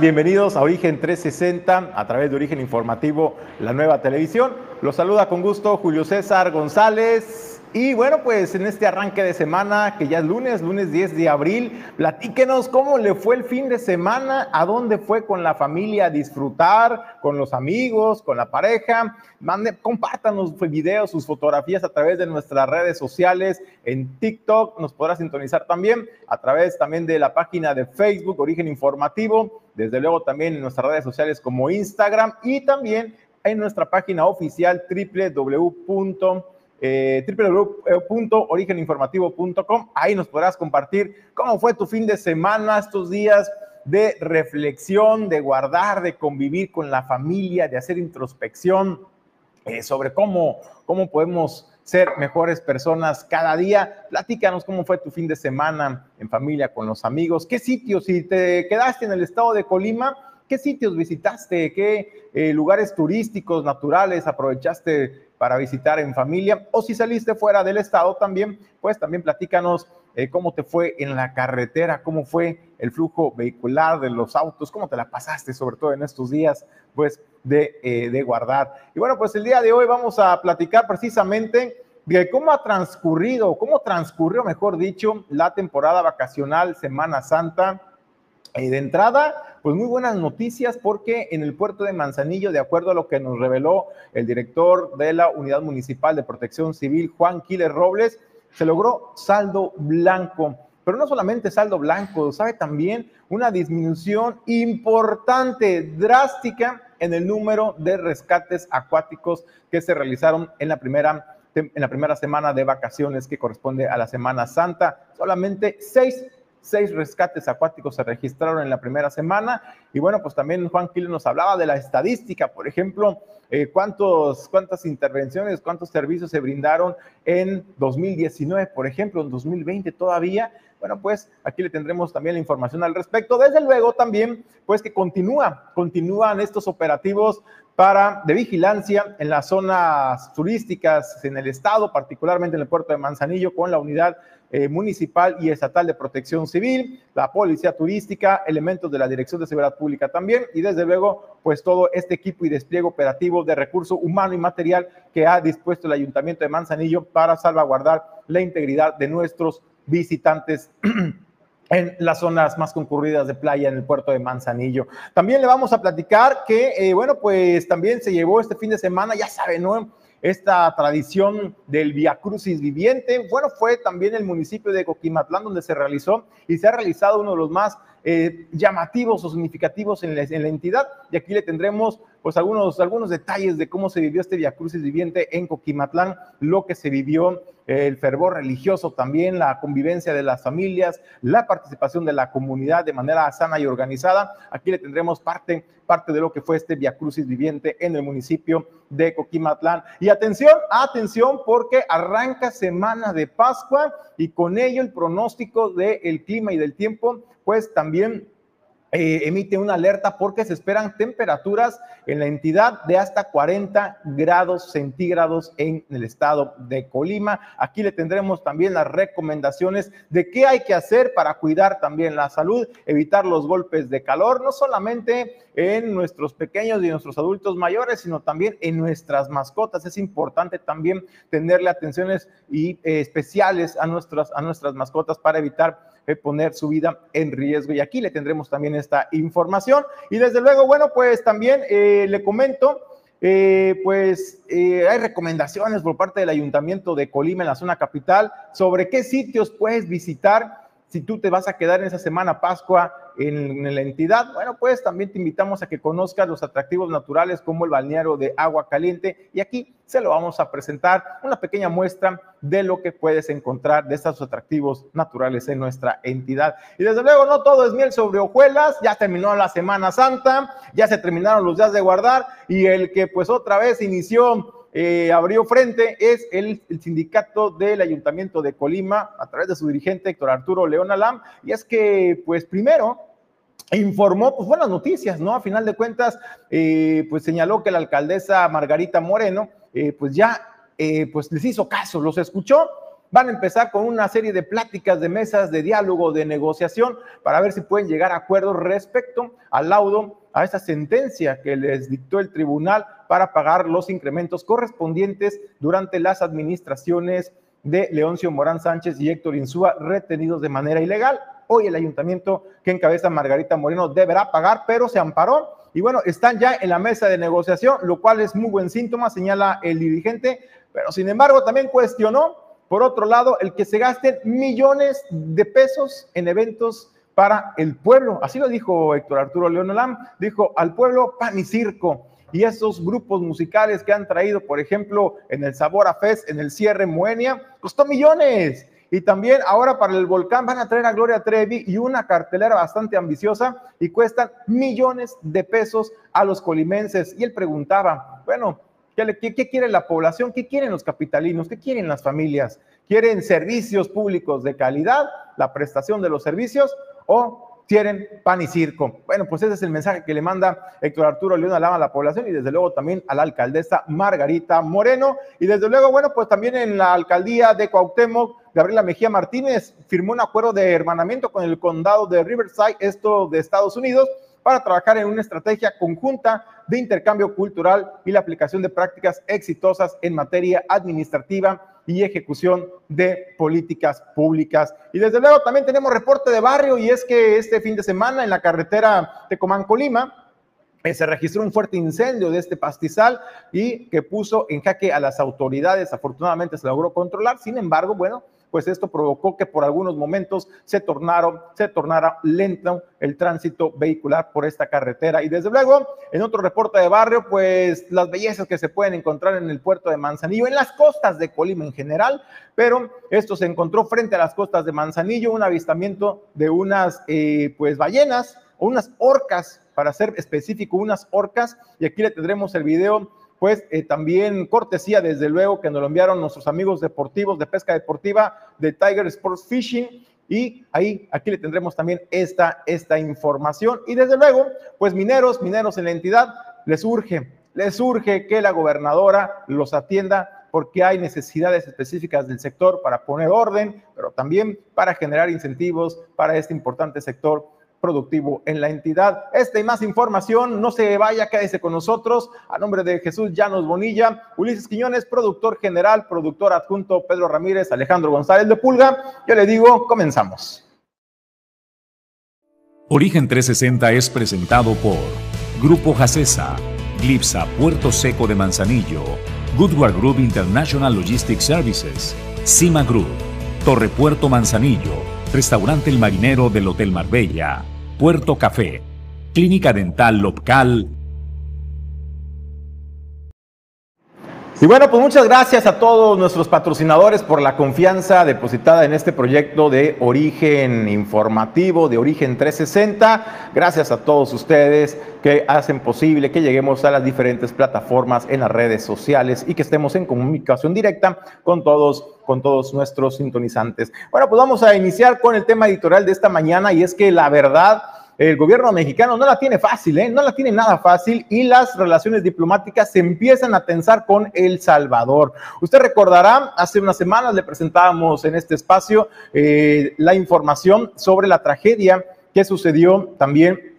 Bienvenidos a Origen 360 a través de Origen Informativo, la nueva televisión. Los saluda con gusto Julio César González. Y bueno, pues en este arranque de semana, que ya es lunes, lunes 10 de abril, platíquenos cómo le fue el fin de semana, a dónde fue con la familia a disfrutar, con los amigos, con la pareja. Mande, compártanos videos, sus fotografías a través de nuestras redes sociales, en TikTok, nos podrá sintonizar también a través también de la página de Facebook, Origen Informativo, desde luego también en nuestras redes sociales como Instagram y también en nuestra página oficial www eh, www.origeninformativo.com. Ahí nos podrás compartir cómo fue tu fin de semana, estos días de reflexión, de guardar, de convivir con la familia, de hacer introspección eh, sobre cómo, cómo podemos ser mejores personas cada día. Platícanos cómo fue tu fin de semana en familia, con los amigos, qué sitios, si te quedaste en el estado de Colima, qué sitios visitaste, qué eh, lugares turísticos, naturales aprovechaste para visitar en familia o si saliste fuera del estado también, pues también platícanos eh, cómo te fue en la carretera, cómo fue el flujo vehicular de los autos, cómo te la pasaste sobre todo en estos días pues de, eh, de guardar. Y bueno, pues el día de hoy vamos a platicar precisamente de cómo ha transcurrido, cómo transcurrió, mejor dicho, la temporada vacacional Semana Santa. Y de entrada, pues muy buenas noticias porque en el puerto de Manzanillo, de acuerdo a lo que nos reveló el director de la Unidad Municipal de Protección Civil, Juan Quiles Robles, se logró saldo blanco. Pero no solamente saldo blanco, sabe también una disminución importante, drástica en el número de rescates acuáticos que se realizaron en la primera en la primera semana de vacaciones que corresponde a la Semana Santa. Solamente seis seis rescates acuáticos se registraron en la primera semana. Y bueno, pues también Juan Gil nos hablaba de la estadística, por ejemplo, eh, cuántos, cuántas intervenciones, cuántos servicios se brindaron en 2019, por ejemplo, en 2020 todavía. Bueno, pues aquí le tendremos también la información al respecto. Desde luego también, pues que continúa, continúan estos operativos para, de vigilancia en las zonas turísticas en el estado, particularmente en el puerto de Manzanillo, con la unidad eh, municipal y estatal de protección civil, la policía turística, elementos de la Dirección de Seguridad Pública también, y desde luego, pues todo este equipo y despliegue operativo de recurso humano y material que ha dispuesto el Ayuntamiento de Manzanillo para salvaguardar la integridad de nuestros visitantes. en las zonas más concurridas de playa en el puerto de Manzanillo. También le vamos a platicar que, eh, bueno, pues también se llevó este fin de semana, ya saben, ¿no? Esta tradición del Via Crucis viviente. Bueno, fue también el municipio de Coquimatlán donde se realizó y se ha realizado uno de los más eh, llamativos o significativos en la, entidad. Y aquí le tendremos pues algunos, algunos detalles de cómo se vivió este Via Crucis viviente en Coquimatlán, lo que se vivió, el fervor religioso también, la convivencia de las familias, la participación de la comunidad de manera sana y organizada. Aquí le tendremos parte, parte de lo que fue este Via Crucis viviente en el municipio de Coquimatlán. Y atención, atención, porque arranca semana de Pascua y con ello el pronóstico del clima y del tiempo pues también eh, emite una alerta porque se esperan temperaturas en la entidad de hasta 40 grados centígrados en el estado de Colima. Aquí le tendremos también las recomendaciones de qué hay que hacer para cuidar también la salud, evitar los golpes de calor, no solamente en nuestros pequeños y nuestros adultos mayores, sino también en nuestras mascotas. Es importante también tenerle atenciones y, eh, especiales a nuestras, a nuestras mascotas para evitar poner su vida en riesgo. Y aquí le tendremos también esta información. Y desde luego, bueno, pues también eh, le comento. Eh, pues eh, hay recomendaciones por parte del Ayuntamiento de Colima en la zona capital sobre qué sitios puedes visitar si tú te vas a quedar en esa semana Pascua en, la entidad, bueno, pues también te invitamos a que conozcas los atractivos naturales como el balneario de agua caliente y aquí se lo vamos a presentar una pequeña muestra de lo que puedes encontrar de estos atractivos naturales en nuestra entidad. Y desde luego no todo es miel sobre hojuelas, ya terminó la Semana Santa, ya se terminaron los días de guardar y el que pues otra vez inició eh, abrió frente es el, sindicato del Ayuntamiento de Colima a través de su dirigente Héctor Arturo León Alam. Y es que, pues primero, informó pues buenas noticias, ¿no? A final de cuentas, eh, pues señaló que la alcaldesa Margarita Moreno, eh, pues ya, eh, pues les hizo caso, los escuchó van a empezar con una serie de pláticas, de mesas, de diálogo, de negociación, para ver si pueden llegar a acuerdos respecto al laudo, a esa sentencia que les dictó el tribunal para pagar los incrementos correspondientes durante las administraciones de Leoncio Morán Sánchez y Héctor Insúa retenidos de manera ilegal. Hoy el ayuntamiento que encabeza Margarita Moreno deberá pagar, pero se amparó y bueno, están ya en la mesa de negociación, lo cual es muy buen síntoma, señala el dirigente, pero sin embargo también cuestionó, por otro lado, el que se gasten millones de pesos en eventos para el pueblo. Así lo dijo Héctor Arturo León dijo al pueblo pan y circo. Y esos grupos musicales que han traído, por ejemplo, en el Sabor a Fest, en el cierre Moenia, costó millones. Y también ahora para el volcán van a traer a Gloria Trevi y una cartelera bastante ambiciosa y cuestan millones de pesos a los colimenses. Y él preguntaba, bueno, ¿qué, qué quiere la población? ¿Qué quieren los capitalinos? ¿Qué quieren las familias? ¿Quieren servicios públicos de calidad, la prestación de los servicios o quieren pan y circo. Bueno, pues ese es el mensaje que le manda Héctor Arturo León Alama a la población y desde luego también a la alcaldesa Margarita Moreno. Y desde luego, bueno, pues también en la alcaldía de Cuauhtémoc, Gabriela Mejía Martínez firmó un acuerdo de hermanamiento con el condado de Riverside, esto de Estados Unidos, para trabajar en una estrategia conjunta de intercambio cultural y la aplicación de prácticas exitosas en materia administrativa y ejecución de políticas públicas. Y desde luego también tenemos reporte de barrio y es que este fin de semana en la carretera Tecomán-Colima, eh, se registró un fuerte incendio de este pastizal y que puso en jaque a las autoridades. Afortunadamente se logró controlar. Sin embargo, bueno, pues esto provocó que por algunos momentos se tornaron, se tornara lento el tránsito vehicular por esta carretera. Y desde luego, en otro reporte de barrio, pues las bellezas que se pueden encontrar en el puerto de Manzanillo, en las costas de Colima en general, pero esto se encontró frente a las costas de Manzanillo, un avistamiento de unas eh, pues ballenas o unas orcas, para ser específico, unas orcas, y aquí le tendremos el video pues eh, también cortesía, desde luego, que nos lo enviaron nuestros amigos deportivos de pesca deportiva de Tiger Sports Fishing. Y ahí, aquí le tendremos también esta, esta información. Y desde luego, pues mineros, mineros en la entidad, les urge, les urge que la gobernadora los atienda porque hay necesidades específicas del sector para poner orden, pero también para generar incentivos para este importante sector productivo en la entidad. Esta y más información, no se vaya, quédese con nosotros. A nombre de Jesús Llanos Bonilla, Ulises Quiñones, productor general, productor adjunto Pedro Ramírez, Alejandro González de Pulga, yo le digo, comenzamos. Origen 360 es presentado por Grupo Jacesa, Glipsa Puerto Seco de Manzanillo, Goodward Group International Logistics Services, Cima Group, Torre Puerto Manzanillo, Restaurante El Marinero del Hotel Marbella, Puerto Café, Clínica Dental Local. Y bueno, pues muchas gracias a todos nuestros patrocinadores por la confianza depositada en este proyecto de origen informativo, de origen 360. Gracias a todos ustedes que hacen posible que lleguemos a las diferentes plataformas en las redes sociales y que estemos en comunicación directa con todos con todos nuestros sintonizantes. Bueno, pues vamos a iniciar con el tema editorial de esta mañana y es que la verdad, el gobierno mexicano no la tiene fácil, ¿eh? no la tiene nada fácil y las relaciones diplomáticas se empiezan a tensar con El Salvador. Usted recordará, hace unas semanas le presentábamos en este espacio eh, la información sobre la tragedia que sucedió también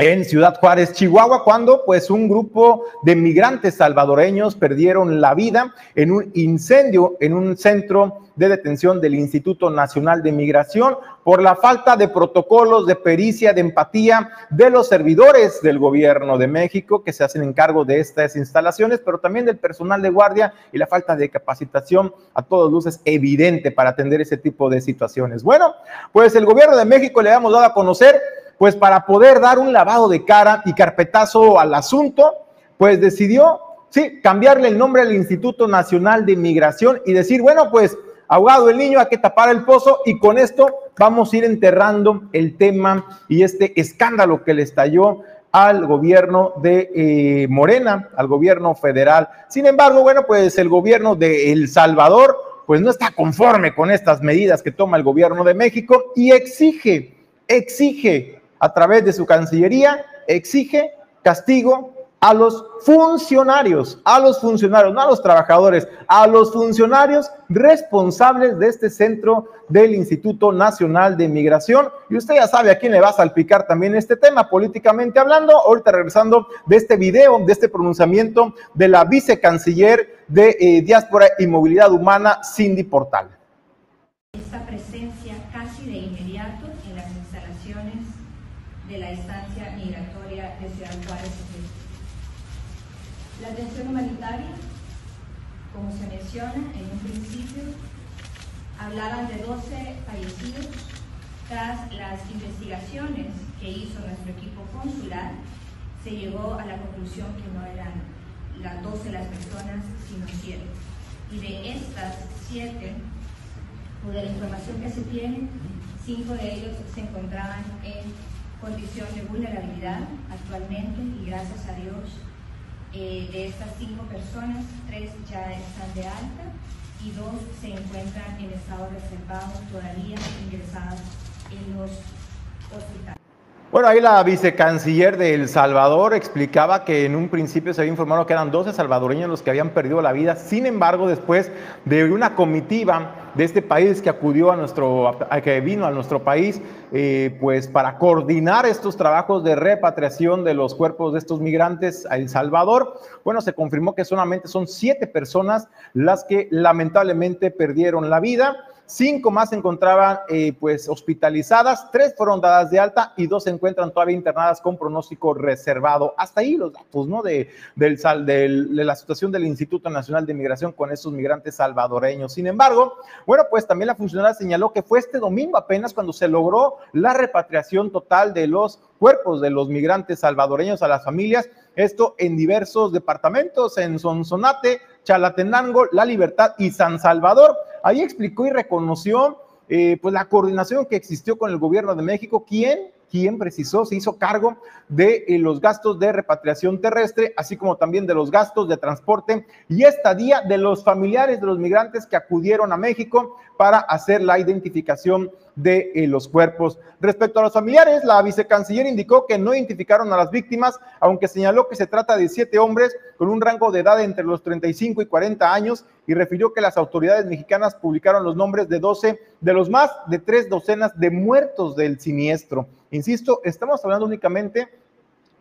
en Ciudad Juárez, Chihuahua, cuando pues un grupo de migrantes salvadoreños perdieron la vida en un incendio en un centro de detención del Instituto Nacional de Migración por la falta de protocolos de pericia, de empatía de los servidores del gobierno de México que se hacen encargo de estas instalaciones, pero también del personal de guardia y la falta de capacitación a todos luces evidente para atender ese tipo de situaciones. Bueno, pues el gobierno de México le hemos dado a conocer pues para poder dar un lavado de cara y carpetazo al asunto, pues decidió, sí, cambiarle el nombre al Instituto Nacional de Migración y decir, bueno, pues ahogado el niño, hay que tapar el pozo y con esto vamos a ir enterrando el tema y este escándalo que le estalló al gobierno de eh, Morena, al gobierno federal. Sin embargo, bueno, pues el gobierno de El Salvador, pues no está conforme con estas medidas que toma el gobierno de México y exige, exige a través de su Cancillería exige castigo a los funcionarios, a los funcionarios, no a los trabajadores, a los funcionarios responsables de este centro del Instituto Nacional de Migración. Y usted ya sabe a quién le va a salpicar también este tema políticamente hablando. Ahorita regresando de este video, de este pronunciamiento de la vicecanciller de eh, Diáspora y Movilidad Humana, Cindy Portal. Esta presencia casi de inmediato en las instalaciones de la estancia migratoria de Ciudad Juárez. La atención humanitaria, como se menciona en un principio, hablaban de 12 fallecidos tras las investigaciones que hizo nuestro equipo consular, se llegó a la conclusión que no eran las 12 las personas, sino 7. Y de estas 7, o de la información que se tiene, 5 de ellos se encontraban en condición de vulnerabilidad actualmente y gracias a Dios eh, de estas 5 personas, 3 ya están de alta y 2 se encuentran en estado reservado todavía ingresados en los hospitales. Bueno, ahí la vicecanciller de El Salvador explicaba que en un principio se había informado que eran 12 salvadoreños los que habían perdido la vida. Sin embargo, después de una comitiva de este país que acudió a nuestro, que vino a nuestro país, eh, pues para coordinar estos trabajos de repatriación de los cuerpos de estos migrantes a El Salvador, bueno, se confirmó que solamente son siete personas las que lamentablemente perdieron la vida. Cinco más se encontraban eh, pues hospitalizadas, tres fueron dadas de alta y dos se encuentran todavía internadas con pronóstico reservado. Hasta ahí los datos, ¿no? De, del, de la situación del Instituto Nacional de Migración con esos migrantes salvadoreños. Sin embargo, bueno, pues también la funcionaria señaló que fue este domingo apenas cuando se logró la repatriación total de los cuerpos de los migrantes salvadoreños a las familias, esto en diversos departamentos, en Sonsonate, Chalatenango, La Libertad y San Salvador. Ahí explicó y reconoció eh, pues la coordinación que existió con el gobierno de México, quien quien precisó, se hizo cargo de eh, los gastos de repatriación terrestre, así como también de los gastos de transporte y estadía de los familiares de los migrantes que acudieron a México para hacer la identificación de eh, los cuerpos. Respecto a los familiares, la vicecanciller indicó que no identificaron a las víctimas, aunque señaló que se trata de siete hombres con un rango de edad entre los 35 y 40 años y refirió que las autoridades mexicanas publicaron los nombres de 12 de los más de tres docenas de muertos del siniestro. Insisto, estamos hablando únicamente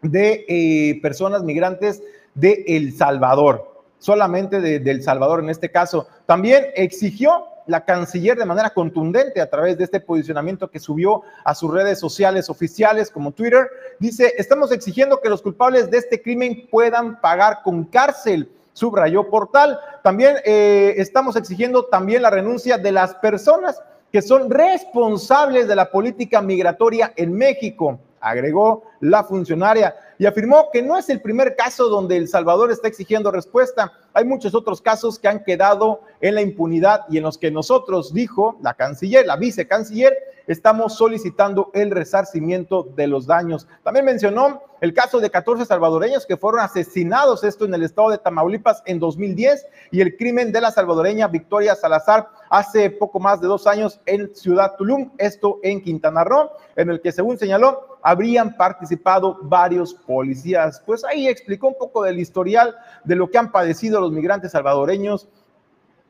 de eh, personas migrantes de El Salvador, solamente de, de El Salvador en este caso. También exigió la canciller de manera contundente a través de este posicionamiento que subió a sus redes sociales oficiales como Twitter. Dice, estamos exigiendo que los culpables de este crimen puedan pagar con cárcel subrayó Portal. También eh, estamos exigiendo también la renuncia de las personas que son responsables de la política migratoria en México, agregó la funcionaria y afirmó que no es el primer caso donde El Salvador está exigiendo respuesta. Hay muchos otros casos que han quedado en la impunidad y en los que nosotros, dijo la canciller, la vicecanciller, estamos solicitando el resarcimiento de los daños. También mencionó el caso de 14 salvadoreños que fueron asesinados, esto en el estado de Tamaulipas en 2010, y el crimen de la salvadoreña Victoria Salazar hace poco más de dos años en Ciudad Tulum, esto en Quintana Roo, en el que según señaló, habrían participado varios policías. Pues ahí explicó un poco del historial de lo que han padecido los migrantes salvadoreños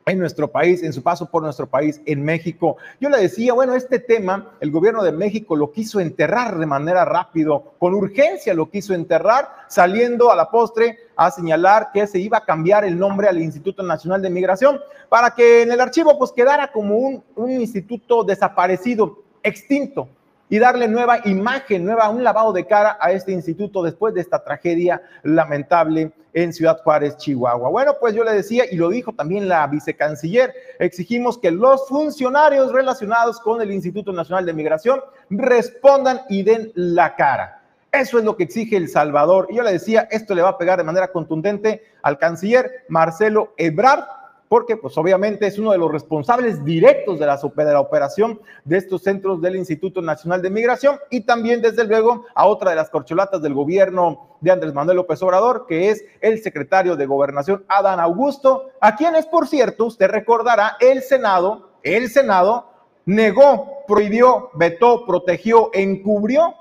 en nuestro país, en su paso por nuestro país, en México. Yo le decía, bueno, este tema, el gobierno de México lo quiso enterrar de manera rápido, con urgencia lo quiso enterrar, saliendo a la postre a señalar que se iba a cambiar el nombre al Instituto Nacional de Migración para que en el archivo pues quedara como un, un instituto desaparecido, extinto y darle nueva imagen, nueva, un lavado de cara a este instituto después de esta tragedia lamentable en Ciudad Juárez, Chihuahua. Bueno, pues yo le decía, y lo dijo también la vicecanciller, exigimos que los funcionarios relacionados con el Instituto Nacional de Migración respondan y den la cara. Eso es lo que exige El Salvador. Y yo le decía, esto le va a pegar de manera contundente al canciller Marcelo Ebrard, porque pues obviamente es uno de los responsables directos de la, operación de estos centros del Instituto Nacional de Migración y también desde luego a otra de las corcholatas del gobierno de Andrés Manuel López Obrador, que es el secretario de Gobernación Adán Augusto, a quienes por cierto usted recordará el Senado, el Senado negó, prohibió, vetó, protegió, encubrió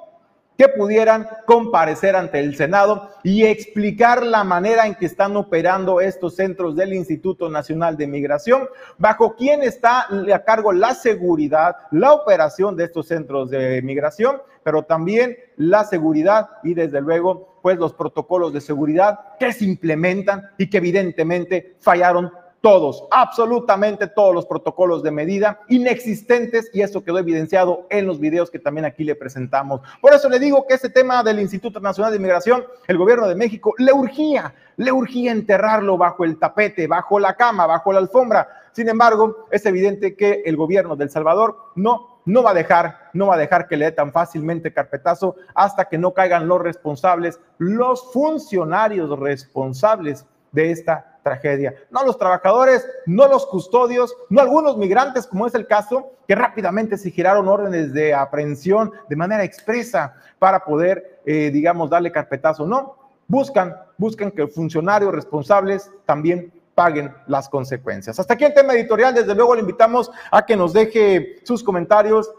que pudieran comparecer ante el Senado y explicar la manera en que están operando estos centros del Instituto Nacional de Migración, bajo quién está a cargo la seguridad, la operación de estos centros de migración, pero también la seguridad y desde luego pues los protocolos de seguridad que se implementan y que evidentemente fallaron todos, absolutamente todos los protocolos de medida inexistentes y eso quedó evidenciado en los videos que también aquí le presentamos. Por eso le digo que ese tema del Instituto Nacional de Inmigración, el gobierno de México le urgía, le urgía enterrarlo bajo el tapete, bajo la cama, bajo la alfombra. Sin embargo, es evidente que el gobierno del Salvador no no va a dejar, no va a dejar que le dé tan fácilmente carpetazo hasta que no caigan los responsables, los funcionarios responsables de esta tragedia. No los trabajadores, no los custodios, no algunos migrantes, como es el caso, que rápidamente se giraron órdenes de aprehensión de manera expresa para poder, eh, digamos, darle carpetazo. No, buscan, buscan que funcionarios responsables también paguen las consecuencias. Hasta aquí el tema editorial. Desde luego le invitamos a que nos deje sus comentarios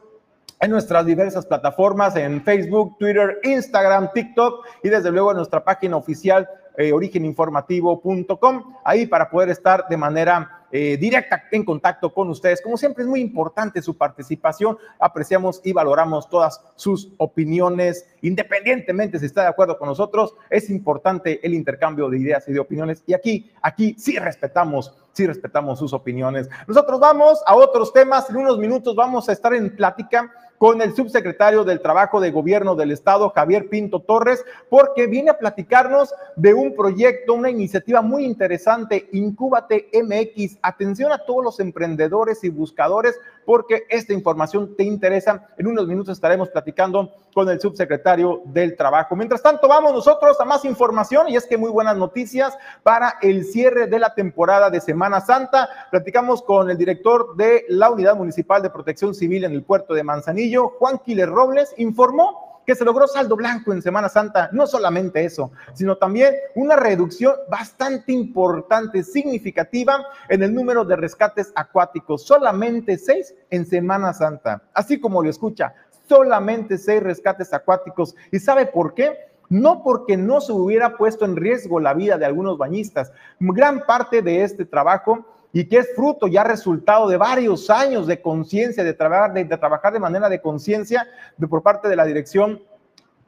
en nuestras diversas plataformas, en Facebook, Twitter, Instagram, TikTok y desde luego en nuestra página oficial eh, origeninformativo.com, ahí para poder estar de manera eh, directa en contacto con ustedes. Como siempre, es muy importante su participación. Apreciamos y valoramos todas sus opiniones, independientemente si está de acuerdo con nosotros. Es importante el intercambio de ideas y de opiniones. Y aquí, aquí sí respetamos, sí respetamos sus opiniones. Nosotros vamos a otros temas. En unos minutos vamos a estar en plática con el subsecretario del Trabajo de Gobierno del Estado, Javier Pinto Torres, porque viene a platicarnos de un proyecto, una iniciativa muy interesante, Incúbate MX. Atención a todos los emprendedores y buscadores, porque esta información te interesa. En unos minutos estaremos platicando con el subsecretario del Trabajo. Mientras tanto, vamos nosotros a más información y es que muy buenas noticias para el cierre de la temporada de Semana Santa. Platicamos con el director de la Unidad Municipal de Protección Civil en el puerto de Manzanillo Juan Quiles Robles, informó que se logró saldo blanco en Semana Santa. No solamente eso, sino también una reducción bastante importante, significativa en el número de rescates acuáticos. Solamente seis en Semana Santa. Así como lo escucha, solamente seis rescates acuáticos. ¿Y sabe por qué? No porque no se hubiera puesto en riesgo la vida de algunos bañistas. Gran parte de este trabajo y que es fruto ya resultado de varios años de conciencia, de, trabajar de, trabajar de manera de conciencia por parte de la dirección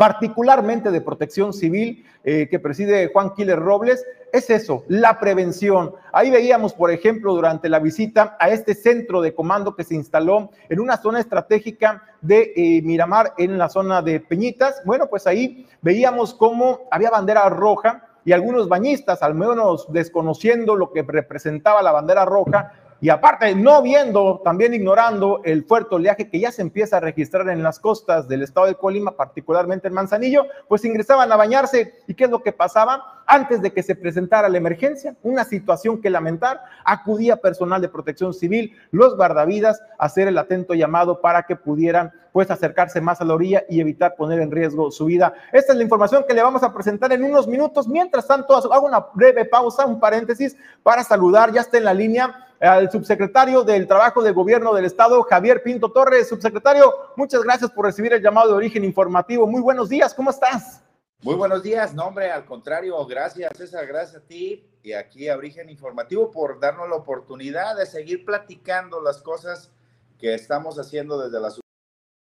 particularmente de protección civil eh, que preside Juan Quiles Robles, es eso, la prevención. Ahí veíamos, por ejemplo, durante la visita a este centro de comando que se instaló en una zona estratégica de eh, Miramar, en la zona de Peñitas. Bueno, pues ahí veíamos cómo había bandera roja y algunos bañistas, al menos desconociendo lo que representaba la bandera roja, y aparte no viendo, también ignorando el fuerte oleaje que ya se empieza a registrar en las costas del estado de Colima, particularmente en Manzanillo, pues ingresaban a bañarse. ¿Y qué es lo que pasaba? Antes de que se presentara la emergencia, una situación que lamentar, acudía personal de protección civil, los guardavidas, a hacer el atento llamado para que pudieran pues acercarse más a la orilla y evitar poner en riesgo su vida. Esta es la información que le vamos a presentar en unos minutos. Mientras tanto, hago una breve pausa, un paréntesis, para saludar, ya está en la línea al subsecretario del Trabajo del Gobierno del Estado, Javier Pinto Torres. Subsecretario, muchas gracias por recibir el llamado de origen informativo. Muy buenos días, ¿cómo estás? Muy buenos días, no hombre, al contrario, gracias César, gracias a ti y aquí a Origen Informativo por darnos la oportunidad de seguir platicando las cosas que estamos haciendo desde la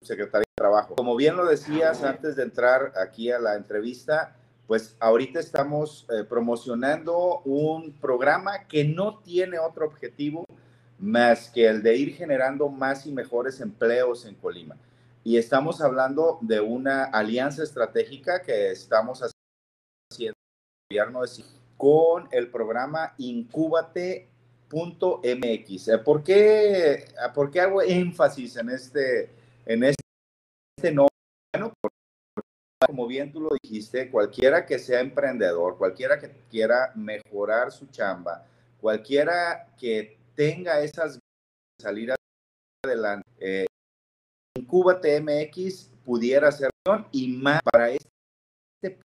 Subsecretaría de Trabajo. Como bien lo decías antes de entrar aquí a la entrevista, pues ahorita estamos eh, promocionando un programa que no tiene otro objetivo más que el de ir generando más y mejores empleos en Colima. Y estamos hablando de una alianza estratégica que estamos haciendo con el programa Incúbate.mx. Eh, ¿Por qué, ¿Por qué hago énfasis en este, en este nombre? Bueno, como bien tú lo dijiste, cualquiera que sea emprendedor, cualquiera que quiera mejorar su chamba, cualquiera que tenga esas salir adelante, eh, Cuba TMX pudiera ser y más para este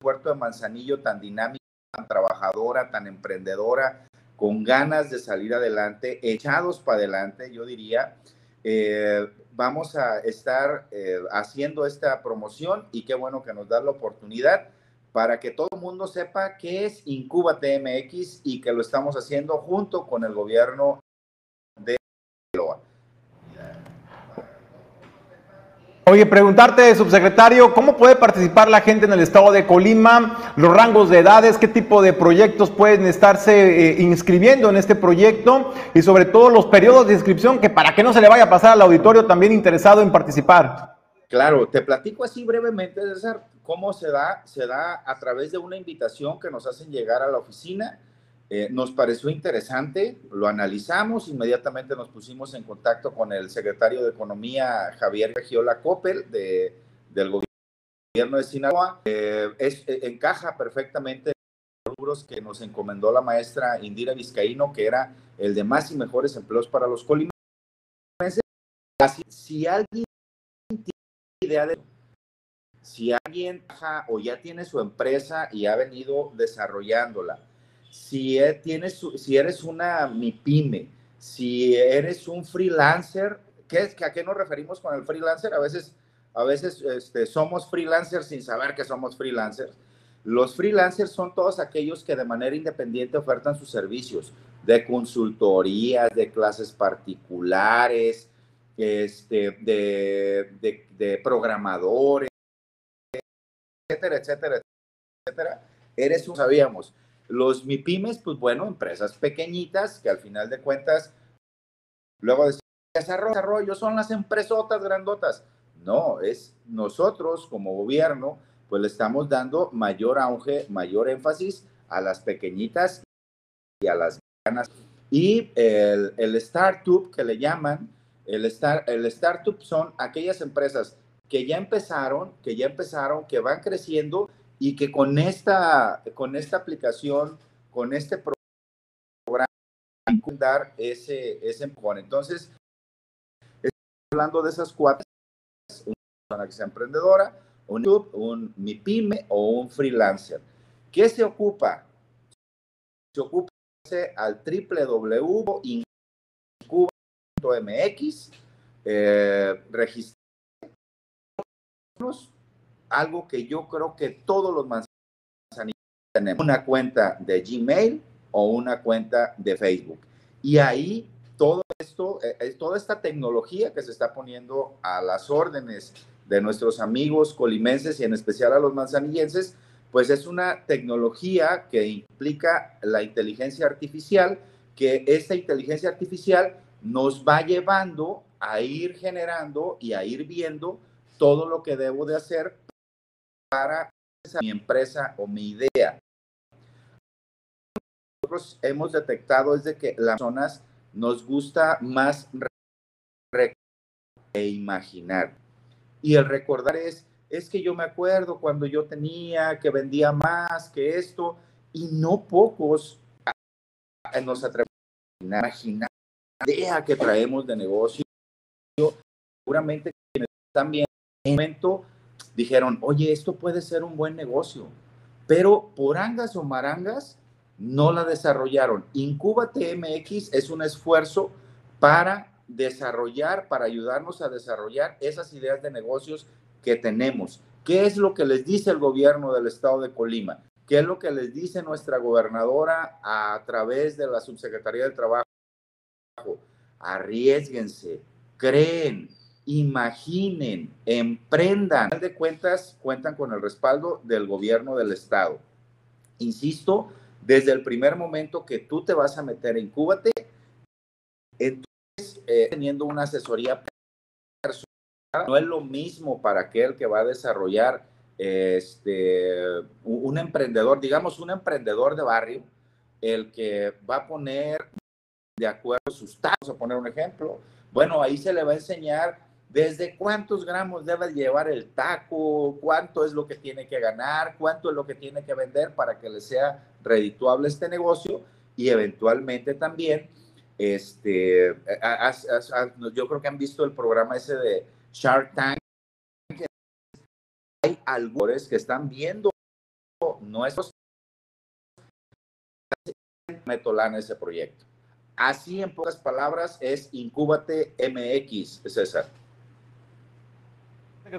puerto de Manzanillo tan dinámico, tan trabajadora, tan emprendedora, con ganas de salir adelante, echados para adelante, yo diría, eh, vamos a estar eh, haciendo esta promoción y qué bueno que nos da la oportunidad para que todo el mundo sepa qué es Incuba TMX y que lo estamos haciendo junto con el gobierno de Loa. Oye, preguntarte, subsecretario, ¿cómo puede participar la gente en el estado de Colima? Los rangos de edades, qué tipo de proyectos pueden estarse eh, inscribiendo en este proyecto y sobre todo los periodos de inscripción, que para que no se le vaya a pasar al auditorio también interesado en participar. Claro, te platico así brevemente, César, cómo se da. Se da a través de una invitación que nos hacen llegar a la oficina eh, nos pareció interesante, lo analizamos, inmediatamente nos pusimos en contacto con el secretario de Economía, Javier Giola Coppel, de, del gobierno de Sinaloa. Eh, es, eh, encaja perfectamente en los rubros que nos encomendó la maestra Indira Vizcaíno, que era el de más y mejores empleos para los colimenses. Si alguien tiene idea de si alguien o ya tiene su empresa y ha venido desarrollándola, si, e, tienes, si eres una MIPYME, si eres un freelancer, ¿qué, ¿a qué nos referimos con el freelancer? A veces, a veces este, somos freelancers sin saber que somos freelancers. Los freelancers son todos aquellos que de manera independiente ofertan sus servicios de consultorías, de clases particulares, este, de, de, de programadores, etcétera, etcétera, etcétera. Eres un, sabíamos, los MIPIMES, pues bueno, empresas pequeñitas que al final de cuentas, luego de desarrollo, son las empresotas grandotas. No, es nosotros como gobierno, pues le estamos dando mayor auge, mayor énfasis a las pequeñitas y a las ganas. Y el, el startup que le llaman, el, start, el startup son aquellas empresas que ya empezaron, que ya empezaron, que van creciendo y que con esta, con esta aplicación, con este programa, dar ese, ese empujón. Entonces, hablando de esas cuatro, una persona que sea emprendedora, un YouTube, un MIPYME o un freelancer. ¿Qué se ocupa? Se ocupa al www.incuba.mx, eh, registrarnos algo que yo creo que todos los manzanillos tenemos, una cuenta de Gmail o una cuenta de Facebook. Y ahí todo esto, eh, toda esta tecnología que se está poniendo a las órdenes de nuestros amigos colimenses y en especial a los manzanillenses, pues es una tecnología que implica la inteligencia artificial, que esta inteligencia artificial nos va llevando a ir generando y a ir viendo todo lo que debo de hacer para mi empresa o mi idea. Nosotros hemos detectado es de que las personas nos gusta más e imaginar. Y el recordar es, es que yo me acuerdo cuando yo tenía, que vendía más que esto, y no pocos nos atrevemos a imaginar la idea que traemos de negocio. Seguramente quienes también en momento dijeron, oye, esto puede ser un buen negocio, pero por angas o marangas no la desarrollaron. Incuba TMX es un esfuerzo para desarrollar, para ayudarnos a desarrollar esas ideas de negocios que tenemos. ¿Qué es lo que les dice el gobierno del estado de Colima? ¿Qué es lo que les dice nuestra gobernadora a través de la Subsecretaría del Trabajo? Arriesguense, creen, imaginen, emprendan. Al de cuentas, cuentan con el respaldo del gobierno del estado. Insisto, desde el primer momento que tú te vas a meter en Cúbate, entonces eh, teniendo una asesoría personal, no es lo mismo para aquel que va a desarrollar este, un emprendedor, digamos un emprendedor de barrio, el que va a poner de acuerdo sus tacos, a poner un ejemplo, bueno, ahí se le va a enseñar desde cuántos gramos debe llevar el taco, cuánto es lo que tiene que ganar, cuánto es lo que tiene que vender para que le sea redituable este negocio y eventualmente también, este, yo creo que han visto el programa ese de Shark Tank. Hay algunos que están viendo nuestros metolán ese proyecto. Así en pocas palabras es Incúbate MX, César.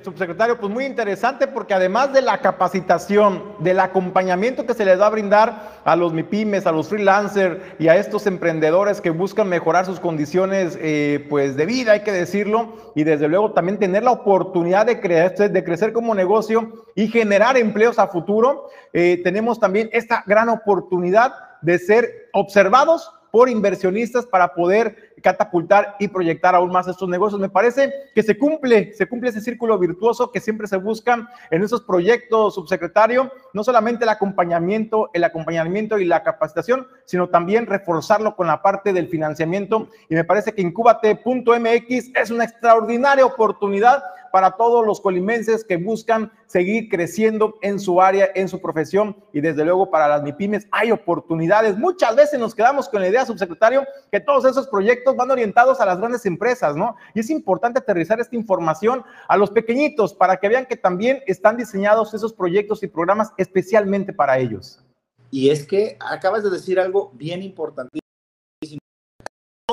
Subsecretario, pues muy interesante porque además de la capacitación, del acompañamiento que se les va a brindar a los MIPIMES, a los freelancers y a estos emprendedores que buscan mejorar sus condiciones eh, pues de vida, hay que decirlo, y desde luego también tener la oportunidad de, crecer, de crecer como negocio y generar empleos a futuro, eh, tenemos también esta gran oportunidad de ser observados por inversionistas para poder catapultar y proyectar aún más estos negocios. Me parece que se cumple, se cumple ese círculo virtuoso que siempre se busca en esos proyectos, subsecretario, no solamente el acompañamiento, el acompañamiento y la capacitación, sino también reforzarlo con la parte del financiamiento. Y me parece que Incubate.mx es una extraordinaria oportunidad para todos los colimenses que buscan seguir creciendo en su área, en su profesión y desde luego para las MIPIMES hay oportunidades. Muchas veces nos quedamos con la idea, subsecretario, que todos esos proyectos van orientados a las grandes empresas, ¿no? Y es importante aterrizar esta información a los pequeñitos para que vean que también están diseñados esos proyectos y programas especialmente para ellos. Y es que acabas de decir algo bien importante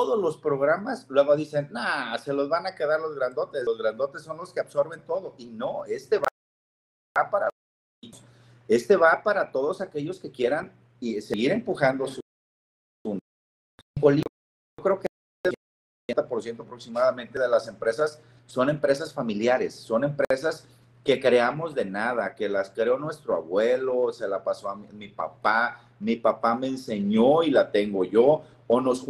todos los programas luego dicen, nah, se los van a quedar los grandotes, los grandotes son los que absorben todo. Y no, este va para este va para todos aquellos que quieran y seguir empujando su yo creo que el 70% aproximadamente de las empresas son empresas familiares, son empresas que creamos de nada, que las creó nuestro abuelo, se la pasó a mi, papá, mi papá me enseñó y la tengo yo, o nos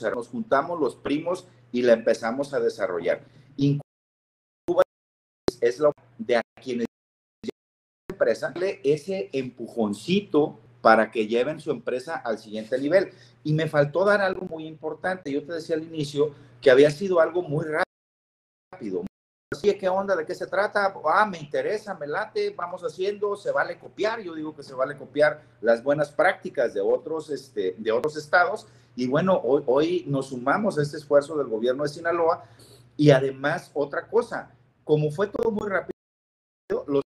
nos juntamos los primos y la empezamos a desarrollar. Incuba es la de a quienes empresa ese empujoncito para que lleven su empresa al siguiente nivel. Y me faltó dar algo muy importante. Yo te decía al inicio que había sido algo muy rápido. Así, ¿qué onda? ¿De qué se trata? Ah, me interesa, me late, vamos haciendo, se vale copiar. Yo digo que se vale copiar las buenas prácticas de otros, este, de otros estados y bueno, hoy, hoy nos sumamos a este esfuerzo del gobierno de Sinaloa y además otra cosa, como fue todo muy rápido, los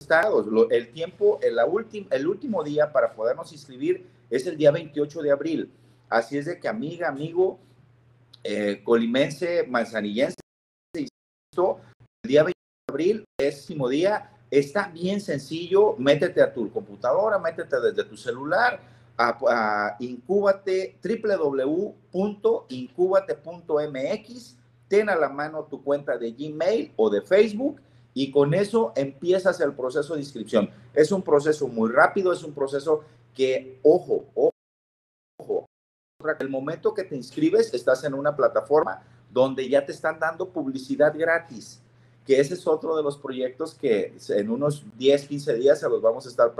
estados, el tiempo, el, la el último día para podernos inscribir es el día 28 de abril. Así es de que amiga, amigo, eh, colimense, manzanillense, el día 28 de abril, último día, está bien sencillo, métete a tu computadora, métete desde tu celular, a, Incúbate, www.incubate.mx, ten a la mano tu cuenta de Gmail o de Facebook y con eso empiezas el proceso de inscripción. Es un proceso muy rápido, es un proceso que, ojo, ojo, ojo, el momento que te inscribes estás en una plataforma donde ya te están dando publicidad gratis que ese es otro de los proyectos que en unos 10, 15 días se los vamos a estar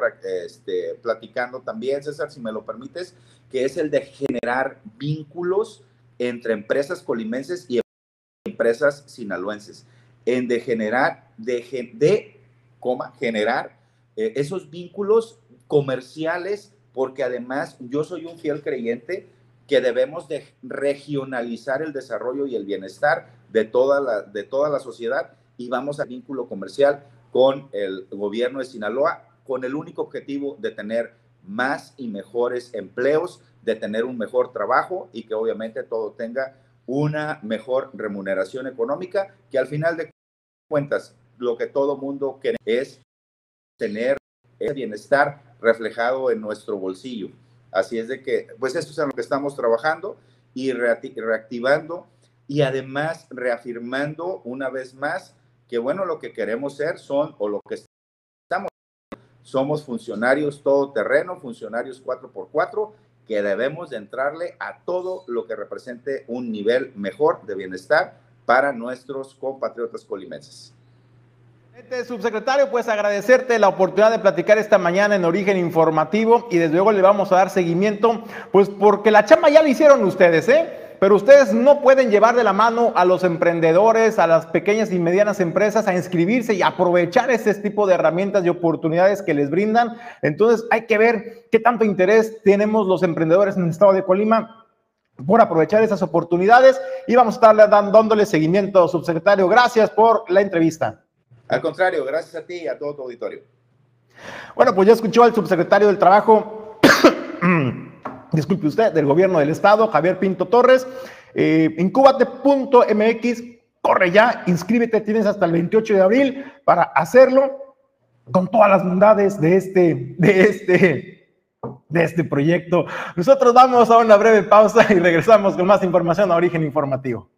este, platicando también, César, si me lo permites, que es el de generar vínculos entre empresas colimenses y empresas sinaloenses, en de generar, de, de coma, generar eh, esos vínculos comerciales, porque además yo soy un fiel creyente que debemos de regionalizar el desarrollo y el bienestar de toda la, de toda la sociedad y vamos a vínculo comercial con el gobierno de Sinaloa con el único objetivo de tener más y mejores empleos, de tener un mejor trabajo y que obviamente todo tenga una mejor remuneración económica, que al final de cuentas lo que todo mundo quiere es tener el bienestar reflejado en nuestro bolsillo. Así es de que, pues eso es en lo que estamos trabajando y reactivando y además reafirmando una vez más que bueno, lo que queremos ser son, o lo que estamos, somos funcionarios todoterreno, funcionarios 4x4, que debemos de entrarle a todo lo que represente un nivel mejor de bienestar para nuestros compatriotas colimenses. Subsecretario, pues agradecerte la oportunidad de platicar esta mañana en Origen Informativo y desde luego le vamos a dar seguimiento, pues porque la chamba ya la hicieron ustedes, ¿eh? Pero ustedes no pueden llevar de la mano a los emprendedores, a las pequeñas y medianas empresas a inscribirse y aprovechar ese tipo de herramientas y oportunidades que les brindan. Entonces hay que ver qué tanto interés tenemos los emprendedores en el estado de Colima por aprovechar esas oportunidades y vamos a estar dándole seguimiento, subsecretario. Gracias por la entrevista. Al contrario, gracias a ti y a todo tu auditorio. Bueno, pues ya escuchó al subsecretario del Trabajo. disculpe usted, del gobierno del estado, Javier Pinto Torres. Eh, incubate.mx, corre ya, inscríbete, tienes hasta el 28 de abril para hacerlo con todas las bondades de este, de este, de este proyecto. Nosotros vamos a una breve pausa y regresamos con más información a Origen Informativo.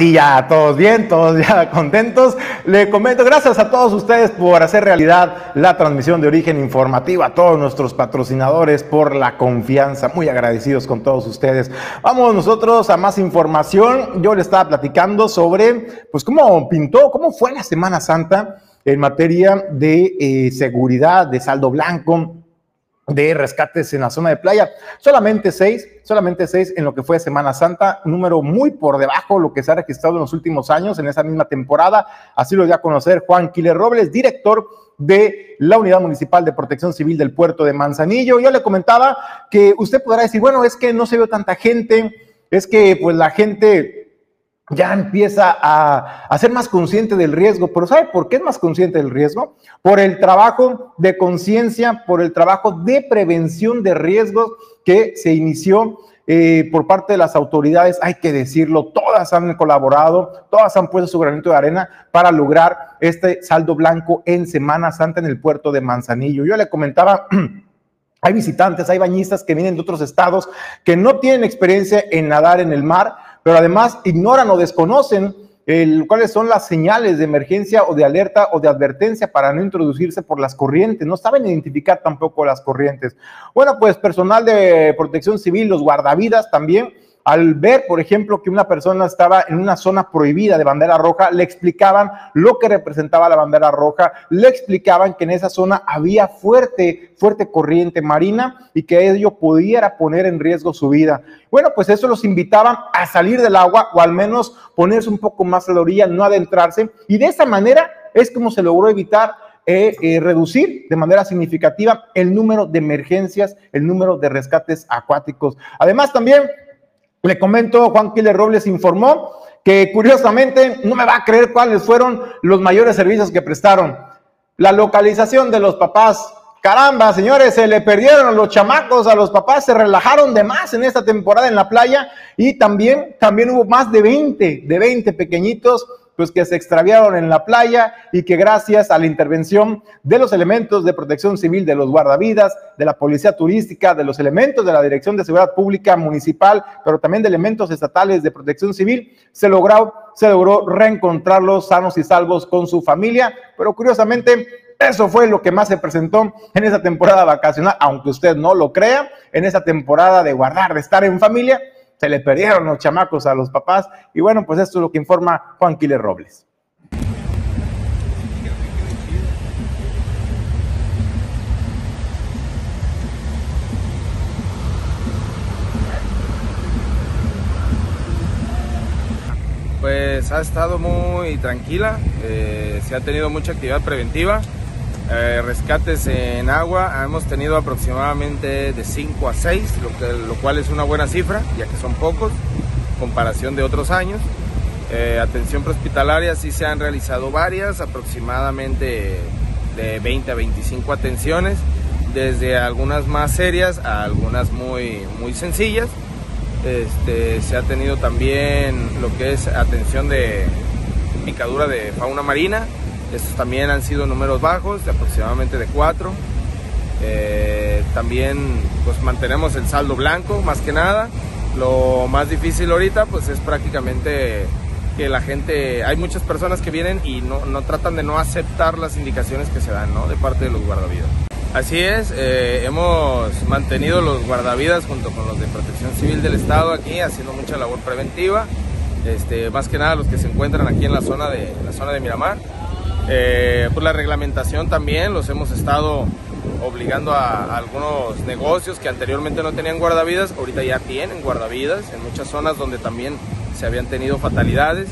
Sí, ya todos bien, todos ya contentos. Le comento, gracias a todos ustedes por hacer realidad la transmisión de origen informativa, a todos nuestros patrocinadores por la confianza, muy agradecidos con todos ustedes. Vamos nosotros a más información. Yo le estaba platicando sobre, pues, cómo pintó, cómo fue la Semana Santa en materia de eh, seguridad, de saldo blanco de rescates en la zona de playa. Solamente seis, solamente seis en lo que fue Semana Santa, un número muy por debajo de lo que se ha registrado en los últimos años en esa misma temporada. Así lo dio a conocer Juan Quiles Robles, director de la Unidad Municipal de Protección Civil del puerto de Manzanillo. Yo le comentaba que usted podrá decir, bueno, es que no se vio tanta gente, es que pues la gente ya empieza a, ser más consciente del riesgo. Pero ¿sabe por qué es más consciente del riesgo? Por el trabajo de conciencia, por el trabajo de prevención de riesgos que se inició eh, por parte de las autoridades. Hay que decirlo, todas han colaborado, todas han puesto su granito de arena para lograr este saldo blanco en Semana Santa en el puerto de Manzanillo. Yo le comentaba... Hay visitantes, hay bañistas que vienen de otros estados que no tienen experiencia en nadar en el mar, pero además ignoran o desconocen el, cuáles son las señales de emergencia o de alerta o de advertencia para no introducirse por las corrientes. No saben identificar tampoco las corrientes. Bueno, pues personal de protección civil, los guardavidas también al ver, por ejemplo, que una persona estaba en una zona prohibida de bandera roja, le explicaban lo que representaba la bandera roja, le explicaban que en esa zona había fuerte, fuerte corriente marina y que ello pudiera poner en riesgo su vida. Bueno, pues eso los invitaban a salir del agua o al menos ponerse un poco más a la orilla, no adentrarse. Y de esa manera es como se logró evitar eh, eh, reducir de manera significativa el número de emergencias, el número de rescates acuáticos. Además, también le comento, Juan Quiles Robles informó que curiosamente no me va a creer cuáles fueron los mayores servicios que prestaron. La localización de los papás. Caramba, señores, se le perdieron los chamacos, a los papás, se relajaron de más en esta temporada en la playa y también, también hubo más de 20, de 20 pequeñitos pues que se extraviaron en la playa y que gracias a la intervención de los elementos de protección civil, de los guardavidas, de la policía turística, de los elementos de la Dirección de Seguridad Pública Municipal, pero también de elementos estatales de protección civil, se logró, se logró reencontrarlos sanos y salvos con su familia, pero curiosamente eso fue lo que más se presentó en esa temporada vacacional, aunque usted no lo crea, en esa temporada de guardar, de estar en familia, se le perdieron los chamacos a los papás. Y bueno, pues esto es lo que informa Juan Quiles Robles. Pues ha estado muy tranquila, eh, se ha tenido mucha actividad preventiva, eh, rescates en agua, hemos tenido aproximadamente de 5 a 6, lo, cual es una buena cifra, ya que son pocos, comparación de otros años. Eh, atención prehospitalaria sí se han realizado varias, aproximadamente de 20 a 25 atenciones, desde algunas más serias a algunas muy, muy sencillas. Este, se ha tenido también lo que es atención de picadura de fauna marina. Estos también han sido números bajos, de aproximadamente de 4. Eh, también pues mantenemos el saldo blanco más que nada. Lo más difícil ahorita pues es prácticamente que la gente, hay muchas personas que vienen y no, no tratan de no aceptar las indicaciones que se dan ¿no? de parte de los guardavidas. Así es, eh, hemos mantenido los guardavidas junto con los de Protección Civil del Estado aquí haciendo mucha labor preventiva, este, más que nada los que se encuentran aquí en la zona de, la zona de Miramar. Eh, pues la reglamentación también los hemos estado obligando a, algunos negocios que anteriormente no tenían guardavidas, ahorita ya tienen guardavidas en muchas zonas donde también se habían tenido fatalidades.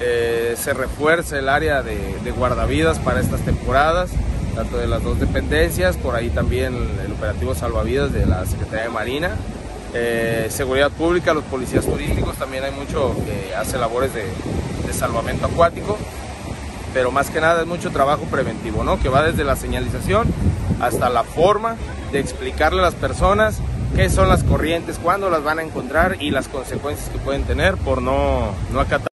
Eh, se refuerza el área de, guardavidas para estas temporadas tanto de las dos dependencias, por ahí también el operativo salvavidas de la Secretaría de Marina, eh, seguridad pública, los policías turísticos, también hay mucho que hace labores de, salvamento acuático, pero más que nada es mucho trabajo preventivo, ¿no? que va desde la señalización hasta la forma de explicarle a las personas qué son las corrientes, cuándo las van a encontrar y las consecuencias que pueden tener por no, no acatar.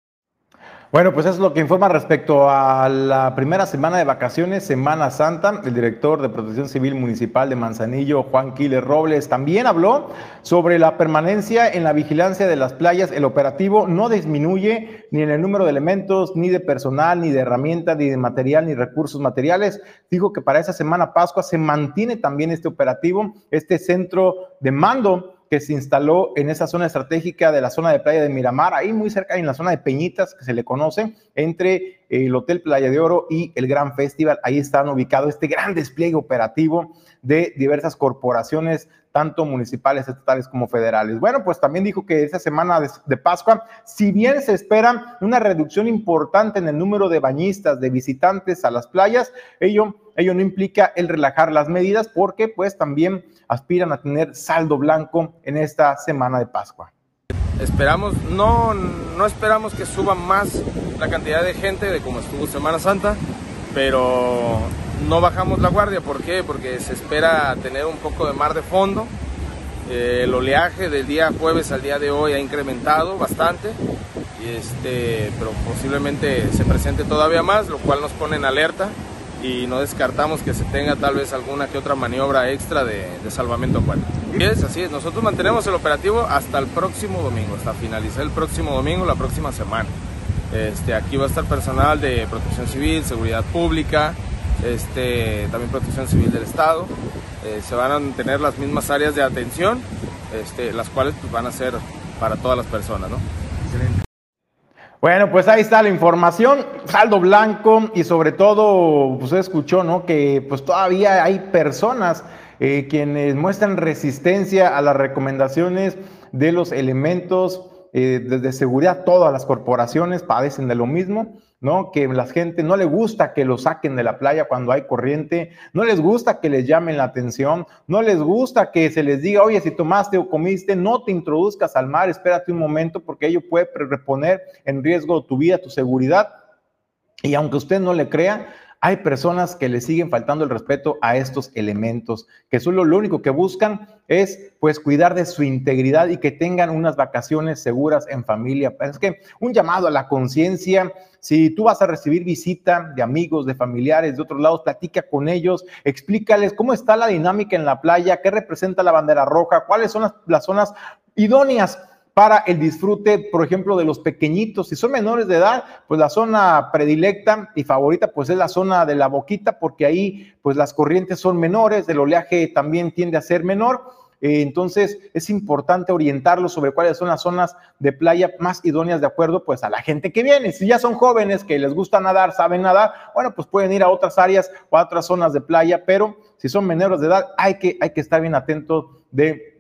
Bueno, pues es lo que informa respecto a la primera semana de vacaciones, Semana Santa. El director de Protección Civil Municipal de Manzanillo, Juan Quiles Robles, también habló sobre la permanencia en la vigilancia de las playas. El operativo no disminuye ni en el número de elementos, ni de personal, ni de herramientas, ni de material, ni recursos materiales. Dijo que para esa semana Pascua se mantiene también este operativo, este centro de mando que se instaló en esa zona estratégica de la zona de playa de Miramar, ahí muy cerca, en la zona de Peñitas, que se le conoce, entre el Hotel Playa de Oro y el Gran Festival. Ahí están ubicados este gran despliegue operativo de diversas corporaciones, tanto municipales, estatales como federales. Bueno, pues también dijo que esa semana de, de, Pascua, si bien se espera una reducción importante en el número de bañistas, de visitantes a las playas, ello, ello no implica el relajar las medidas porque pues también aspiran a tener saldo blanco en esta semana de Pascua. Esperamos, no, no esperamos que suba más la cantidad de gente de como estuvo Semana Santa, pero no bajamos la guardia. ¿Por qué? Porque se espera tener un poco de mar de fondo. Eh, el oleaje del día jueves al día de hoy ha incrementado bastante, y este, pero posiblemente se presente todavía más, lo cual nos pone en alerta y no descartamos que se tenga tal vez alguna que otra maniobra extra de, de salvamento acuático. Y es así, es. nosotros mantenemos el operativo hasta el próximo domingo, hasta finalizar el próximo domingo, la próxima semana. Este, aquí va a estar personal de protección civil, seguridad pública, este, también protección civil del Estado. Eh, se van a tener las mismas áreas de atención, este, las cuales pues, van a ser para todas las personas. ¿no? Excelente. Bueno, pues ahí está la información, saldo blanco y sobre todo, pues escuchó, ¿no? Que pues todavía hay personas eh, quienes muestran resistencia a las recomendaciones de los elementos eh, de seguridad. Todas las corporaciones padecen de lo mismo. ¿No? Que la gente no le gusta que lo saquen de la playa cuando hay corriente, no les gusta que les llamen la atención, no les gusta que se les diga, oye, si tomaste o comiste, no te introduzcas al mar, espérate un momento porque ello puede reponer en riesgo tu vida, tu seguridad. Y aunque usted no le crea, hay personas que le siguen faltando el respeto a estos elementos, que solo lo único que buscan es pues cuidar de su integridad y que tengan unas vacaciones seguras en familia. Es que un llamado a la conciencia, si tú vas a recibir visita de amigos, de familiares de otros lados, platica con ellos, explícales cómo está la dinámica en la playa, qué representa la bandera roja, cuáles son las, las zonas idóneas para el disfrute, por ejemplo, de los pequeñitos. Si son menores de edad, pues la zona predilecta y favorita, pues es la zona de la boquita, porque ahí, pues las corrientes son menores, el oleaje también tiende a ser menor. Eh, entonces, es importante orientarlos sobre cuáles son las zonas de playa más idóneas de acuerdo, pues a la gente que viene. Si ya son jóvenes que les gusta nadar, saben nadar, bueno, pues pueden ir a otras áreas o a otras zonas de playa, pero si son menores de edad, hay que, hay que estar bien atentos de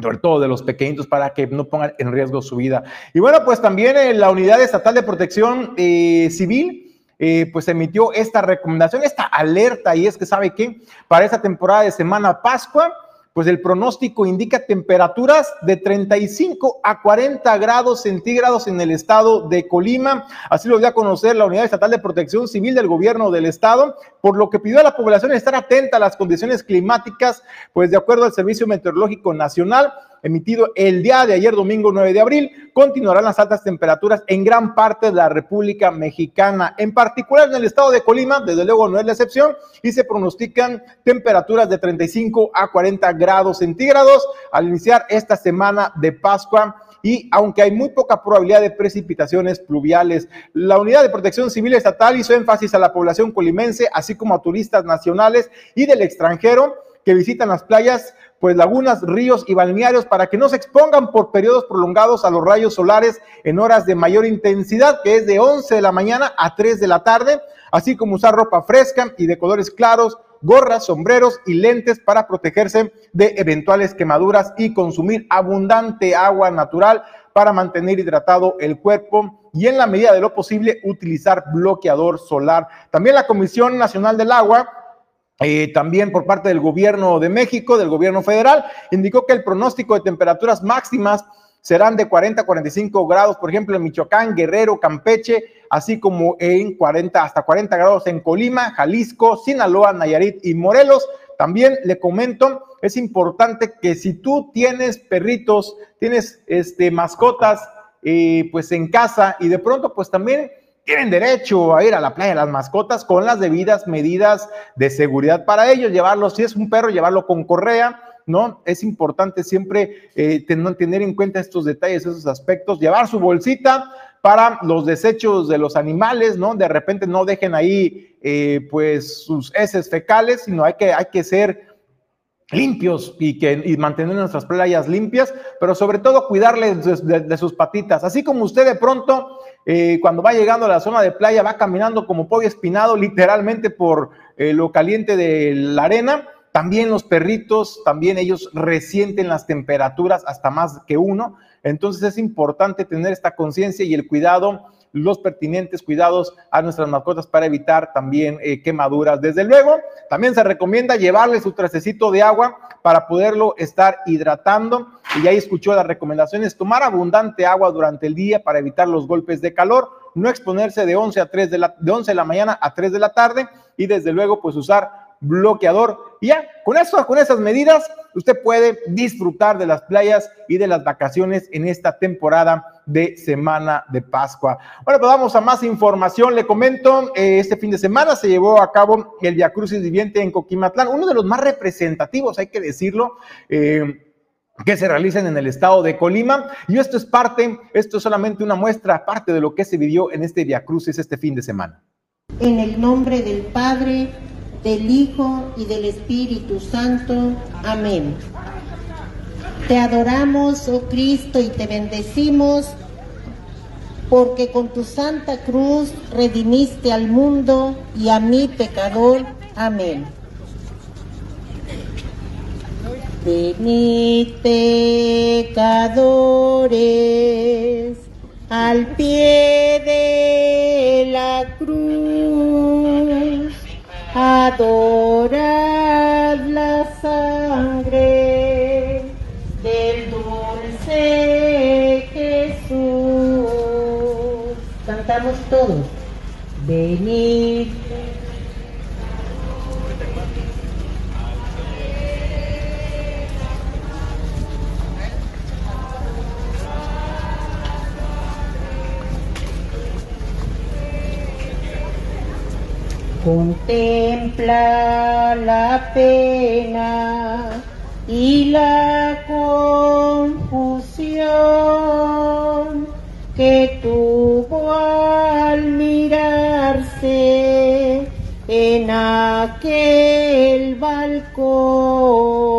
sobre todo de los pequeñitos, para que no pongan en riesgo su vida. Y bueno, pues también eh, la Unidad Estatal de Protección eh, Civil. Eh, pues emitió esta recomendación, esta alerta, y es que sabe que para esta temporada de Semana Pascua, pues el pronóstico indica temperaturas de 35 a 40 grados centígrados en el estado de Colima. Así lo dio a conocer la Unidad Estatal de Protección Civil del gobierno del estado, por lo que pidió a la población estar atenta a las condiciones climáticas, pues de acuerdo al Servicio Meteorológico Nacional, emitido el día de ayer, domingo 9 de abril, continuarán las altas temperaturas en gran parte de la República Mexicana, en particular en el estado de Colima, desde luego no es la excepción, y se pronostican temperaturas de 35 a 40 grados centígrados al iniciar esta semana de Pascua y aunque hay muy poca probabilidad de precipitaciones pluviales, la Unidad de Protección Civil Estatal hizo énfasis a la población colimense, así como a turistas nacionales y del extranjero que visitan las playas pues lagunas, ríos y balnearios para que no se expongan por periodos prolongados a los rayos solares en horas de mayor intensidad, que es de 11 de la mañana a 3 de la tarde, así como usar ropa fresca y de colores claros, gorras, sombreros y lentes para protegerse de eventuales quemaduras y consumir abundante agua natural para mantener hidratado el cuerpo y en la medida de lo posible utilizar bloqueador solar. También la Comisión Nacional del Agua eh, también por parte del gobierno de México, del gobierno federal, indicó que el pronóstico de temperaturas máximas serán de 40 a 45 grados, por ejemplo, en Michoacán, Guerrero, Campeche, así como en 40 hasta 40 grados en Colima, Jalisco, Sinaloa, Nayarit y Morelos. También le comento, es importante que si tú tienes perritos, tienes este, mascotas, eh, pues en casa y de pronto, pues también tienen derecho a ir a la playa las mascotas con las debidas medidas de seguridad para ellos, llevarlo, si es un perro, llevarlo con correa, ¿no? Es importante siempre eh, tener en cuenta estos detalles, esos aspectos, llevar su bolsita para los desechos de los animales, ¿no? De repente no dejen ahí, eh, pues, sus heces fecales, sino hay que, hay que ser limpios y, que, y mantener nuestras playas limpias, pero sobre todo cuidarles de, sus patitas. Así como usted de pronto, eh, cuando va llegando a la zona de playa, va caminando como pollo espinado literalmente por eh, lo caliente de la arena, también los perritos, también ellos resienten las temperaturas hasta más que uno. Entonces es importante tener esta conciencia y el cuidado los pertinentes cuidados a nuestras mascotas para evitar también eh, quemaduras. Desde luego, también se recomienda llevarle su tracecito de agua para poderlo estar hidratando. Y ya escuchó las recomendaciones, tomar abundante agua durante el día para evitar los golpes de calor, no exponerse de 11 a 3 de la, de 11 de la mañana a 3 de la tarde y desde luego pues usar bloqueador. Y ya, con eso, con esas medidas, usted puede disfrutar de las playas y de las vacaciones en esta temporada de Semana de Pascua. Bueno, pues vamos a más información. Le comento, eh, este fin de semana se llevó a cabo el Via Crucis Viviente en Coquimatlán, uno de los más representativos, hay que decirlo. Eh, que se realicen en el estado de Colima. Y esto es parte, esto es solamente una muestra, parte de lo que se vivió en este Via Crucis este fin de semana. En el nombre del Padre, del Hijo y del Espíritu Santo. Amén. Te adoramos, oh Cristo, y te bendecimos, porque con tu santa cruz redimiste al mundo y a mi pecador. Amén. Venid pecadores al pie de la cruz, adorad la sangre del dulce Jesús. Cantamos todos. Venid Contempla la pena y la confusión que tuvo al mirarse en aquel balcón.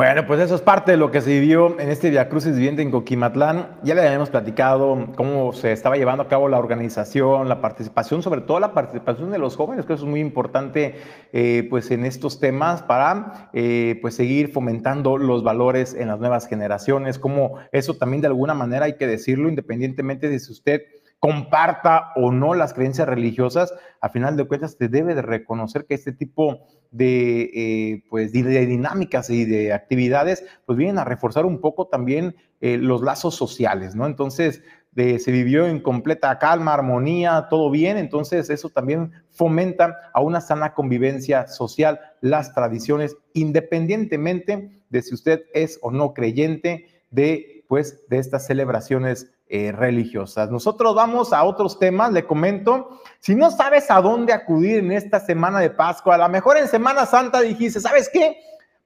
Bueno, pues eso es parte de lo que se vivió en este Via Crucis Viviente en Coquimatlán. Ya le habíamos platicado cómo se estaba llevando a cabo la organización, la participación, sobre todo la participación de los jóvenes, que eso es muy importante eh, pues en estos temas para eh, pues seguir fomentando los valores en las nuevas generaciones, como eso también de alguna manera hay que decirlo, independientemente de si usted comparta o no las creencias religiosas, a final de cuentas se debe de reconocer que este tipo de, eh, pues, de dinámicas y de actividades pues vienen a reforzar un poco también eh, los lazos sociales, ¿no? Entonces, se vivió en completa calma, armonía, todo bien, entonces eso también fomenta a una sana convivencia social, las tradiciones, independientemente de si usted es o no creyente de, pues, de estas celebraciones eh, religiosas. Nosotros vamos a otros temas, le comento, si no sabes a dónde acudir en esta semana de Pascua, a lo mejor en Semana Santa dijiste, ¿sabes qué?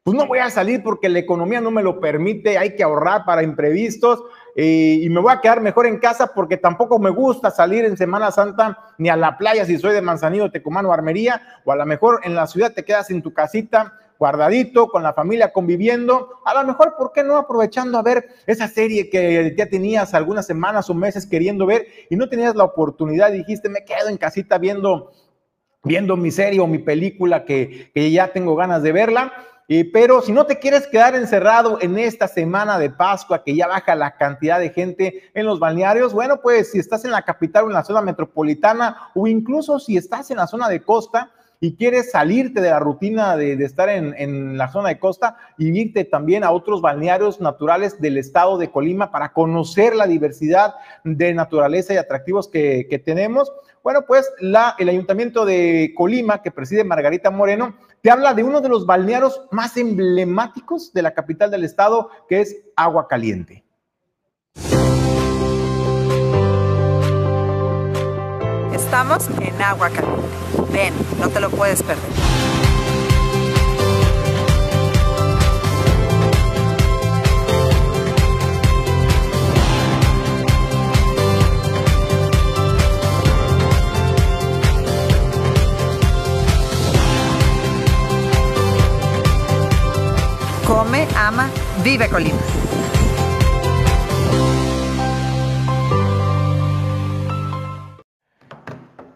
Pues no voy a salir porque la economía no me lo permite, hay que ahorrar para imprevistos eh, y me voy a quedar mejor en casa porque tampoco me gusta salir en Semana Santa ni a la playa si soy de Manzanillo, Tecumán o Armería, o a lo mejor en la ciudad te quedas en tu casita guardadito, con la familia conviviendo, a lo mejor, ¿por qué no aprovechando a ver esa serie que ya tenías algunas semanas o meses queriendo ver y no tenías la oportunidad dijiste, me quedo en casita viendo, viendo mi serie o mi película que, ya tengo ganas de verla? pero si no te quieres quedar encerrado en esta semana de Pascua, que ya baja la cantidad de gente en los balnearios, bueno, pues si estás en la capital o en la zona metropolitana, o incluso si estás en la zona de costa, y quieres salirte de la rutina de, estar en, la zona de costa y irte también a otros balnearios naturales del estado de Colima para conocer la diversidad de naturaleza y atractivos que, tenemos. Bueno, pues la, el ayuntamiento de Colima, que preside Margarita Moreno, te habla de uno de los balnearios más emblemáticos de la capital del estado, que es Agua Caliente. Estamos en Agua Caliente Ven, no te lo puedes perder. Come, ama, vive Colima.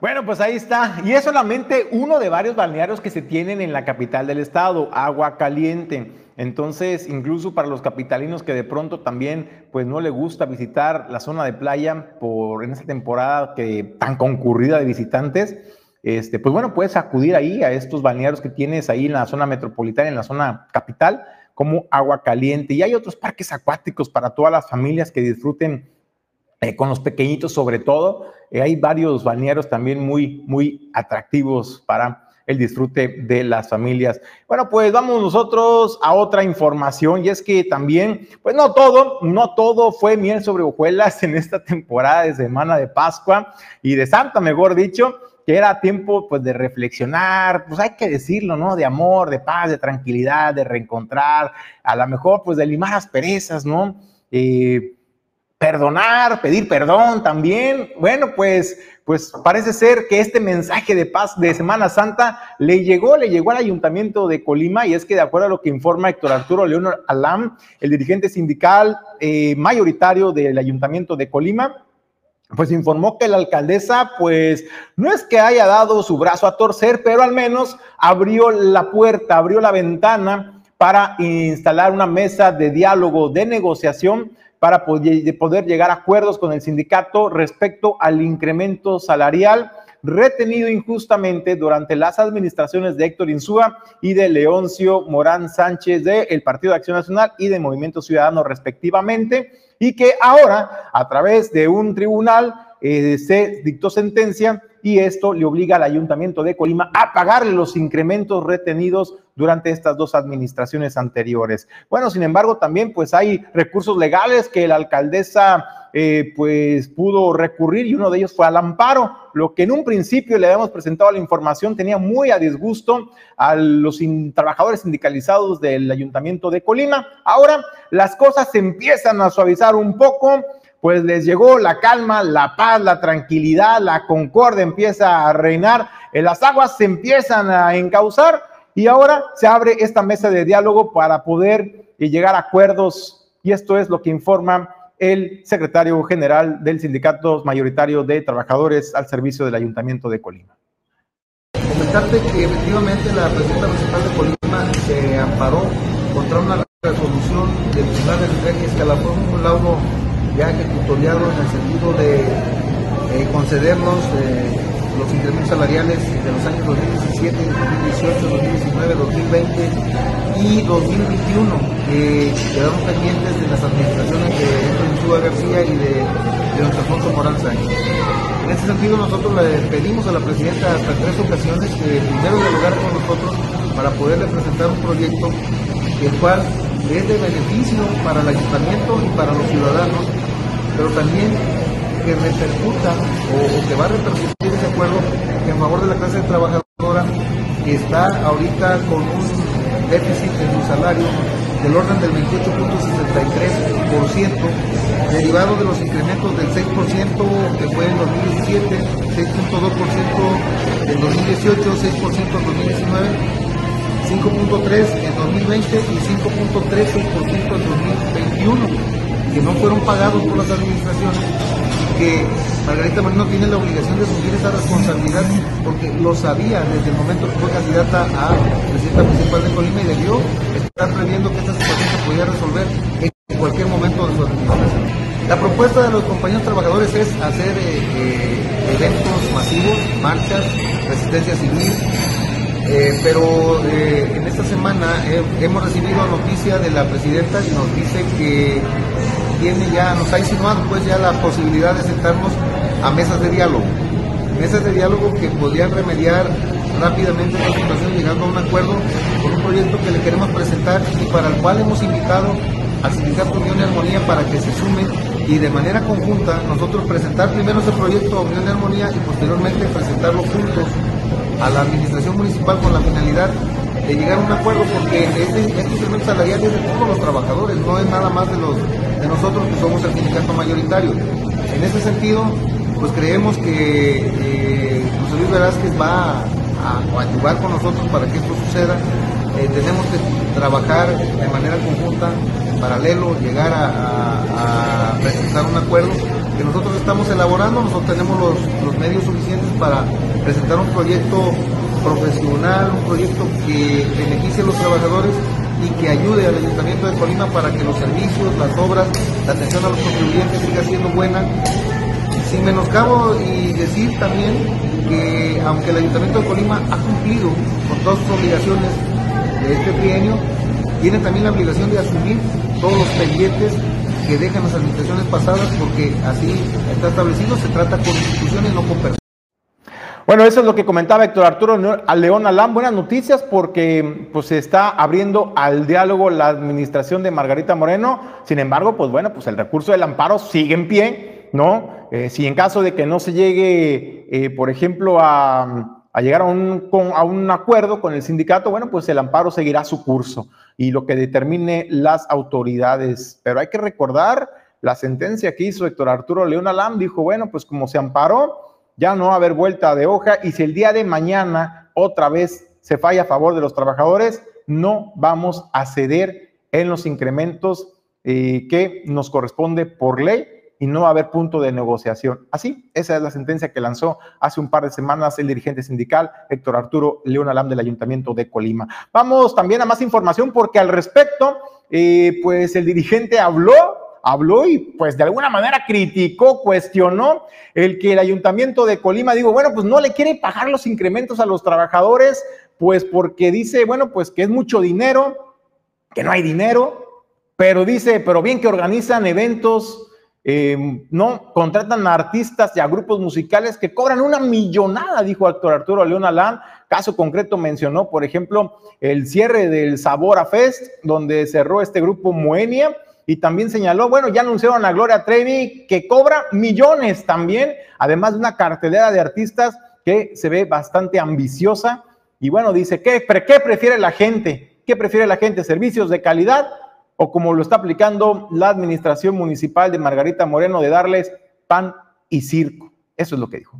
Bueno, pues ahí está. Y es solamente uno de varios balnearios que se tienen en la capital del estado, Agua Caliente. Entonces, incluso para los capitalinos que de pronto también pues no le gusta visitar la zona de playa por en esta temporada que tan concurrida de visitantes, este, pues bueno, puedes acudir ahí a estos balnearios que tienes ahí en la zona metropolitana, en la zona capital, como Agua Caliente. Y hay otros parques acuáticos para todas las familias que disfruten eh, con los pequeñitos sobre todo. Eh, hay varios balnearios también muy, muy atractivos para el disfrute de las familias. Bueno, pues vamos nosotros a otra información y es que también, pues no todo, no todo fue miel sobre hojuelas en esta temporada de Semana de Pascua y de Santa, mejor dicho, que era tiempo pues de reflexionar, pues hay que decirlo, ¿no? De amor, de paz, de tranquilidad, de reencontrar, a lo mejor pues de limar asperezas, ¿no? Eh, perdonar, pedir perdón también. Bueno, pues, pues parece ser que este mensaje de paz de Semana Santa le llegó, le llegó al ayuntamiento de Colima y es que de acuerdo a lo que informa Héctor Arturo León Alam, el dirigente sindical eh, mayoritario del ayuntamiento de Colima, pues informó que la alcaldesa, pues no es que haya dado su brazo a torcer, pero al menos abrió la puerta, abrió la ventana para instalar una mesa de diálogo, de negociación para poder llegar a acuerdos con el sindicato respecto al incremento salarial retenido injustamente durante las administraciones de Héctor Insúa y de Leoncio Morán Sánchez del Partido de Acción Nacional y de Movimiento Ciudadano respectivamente, y que ahora a través de un tribunal eh, se dictó sentencia y esto le obliga al ayuntamiento de Colima a pagarle los incrementos retenidos durante estas dos administraciones anteriores. Bueno, sin embargo, también pues hay recursos legales que la alcaldesa eh, pues pudo recurrir y uno de ellos fue al amparo, lo que en un principio le habíamos presentado la información tenía muy a disgusto a los trabajadores sindicalizados del ayuntamiento de Colima. Ahora las cosas empiezan a suavizar un poco pues les llegó la calma, la paz, la tranquilidad, la concordia empieza a reinar, las aguas se empiezan a encauzar y ahora se abre esta mesa de diálogo para poder y llegar a acuerdos. Y esto es lo que informa el secretario general del Sindicato Mayoritario de Trabajadores al Servicio del Ayuntamiento de Colima. Comentarte que efectivamente la presidenta municipal de Colima se amparó contra una resolución del Tribunal de que escalafón laudo ya ejecutoriado en el sentido de eh, concedernos eh, los incrementos salariales de los años 2017, 2018, 2019, 2020 y 2021 que quedaron pendientes de las administraciones de Héctor García y de, de don Alfonso Morán Sánchez. En ese sentido nosotros le pedimos a la presidenta hasta tres ocasiones que primero dialogara con nosotros para poderle presentar un proyecto el cual es de beneficio para el ayuntamiento y para los ciudadanos, pero también que repercuta o, que va a repercutir ese acuerdo en favor de la clase trabajadora que está ahorita con un déficit en su salario del orden del 28.63%, derivado de los incrementos del 6% que fue en 2017, 6.2% en 2018, 6% en 2019, 5.3% en 2020 y 5.13% en 2021, que no fueron pagados por las administraciones que Margarita Moreno tiene la obligación de asumir esa responsabilidad porque lo sabía desde el momento que fue candidata a presidenta municipal de Colima y debió estar previendo que esta situación se podía resolver en cualquier momento de su administración. La propuesta de los compañeros trabajadores es hacer eh, eh, eventos masivos, marchas, resistencia civil, eh, pero en esta semana hemos recibido noticia de la presidenta y nos dice que tiene ya, nos ha insinuado pues ya la posibilidad de sentarnos a mesas de diálogo. Mesas de diálogo que podrían remediar rápidamente la situación llegando a un acuerdo con un proyecto que le queremos presentar y para el cual hemos invitado al Sindicato Unión y Armonía para que se sume y de manera conjunta nosotros presentar primero ese proyecto Unión y Armonía y posteriormente presentarlo juntos a la administración municipal con la finalidad de llegar a un acuerdo porque este, este incremento salarial es de todos los trabajadores, no es nada más de los de nosotros que somos el sindicato mayoritario. En ese sentido, pues creemos que eh, José Luis Velázquez va a, ayudar con nosotros para que esto suceda. Eh, tenemos que trabajar de manera conjunta, en paralelo, llegar a, presentar un acuerdo que nosotros estamos elaborando, nosotros tenemos los, medios suficientes para presentar un proyecto profesional, un proyecto que beneficie a los trabajadores y que ayude al Ayuntamiento de Colima para que los servicios, las obras, la atención a los contribuyentes siga siendo buena. Sin menoscabo y decir también que aunque el Ayuntamiento de Colima ha cumplido con todas sus obligaciones de este trienio, tiene también la obligación de asumir todos los pendientes que dejan las administraciones pasadas porque así está establecido, se trata con instituciones, no con personas. Bueno, eso es lo que comentaba Héctor Arturo León Alán. Buenas noticias porque pues, se está abriendo al diálogo la administración de Margarita Moreno. Sin embargo, pues bueno, pues el recurso del amparo sigue en pie, ¿no? Eh, si en caso de que no se llegue, eh, por ejemplo, a, llegar a un, a un acuerdo con el sindicato, bueno, pues el amparo seguirá su curso y lo que determine las autoridades. Pero hay que recordar la sentencia que hizo Héctor Arturo León Alán, dijo, bueno, pues como se amparó, ya no va a haber vuelta de hoja y si el día de mañana otra vez se falla a favor de los trabajadores, no vamos a ceder en los incrementos eh, que nos corresponde por ley y no va a haber punto de negociación. Así, esa es la sentencia que lanzó hace un par de semanas el dirigente sindical Héctor Arturo León Alam del Ayuntamiento de Colima. Vamos también a más información porque al respecto, eh, pues el dirigente habló habló y pues de alguna manera criticó, cuestionó el que el ayuntamiento de Colima digo, bueno, pues no le quiere pagar los incrementos a los trabajadores, pues porque dice, bueno, pues que es mucho dinero, que no hay dinero, pero dice, pero bien que organizan eventos, em, no, contratan a artistas y a grupos musicales que cobran una millonada, dijo actor Arturo León Alán. Caso concreto mencionó, por ejemplo, el cierre del Sabor a Fest, donde cerró este grupo Moenia y también señaló, bueno, ya anunciaron a Gloria Trevi que cobra millones también, además de una cartelera de artistas que se ve bastante ambiciosa. Y bueno, dice, ¿qué, ¿qué prefiere la gente? ¿Qué prefiere la gente? ¿Servicios de calidad o como lo está aplicando la administración municipal de Margarita Moreno de darles pan y circo? Eso es lo que dijo.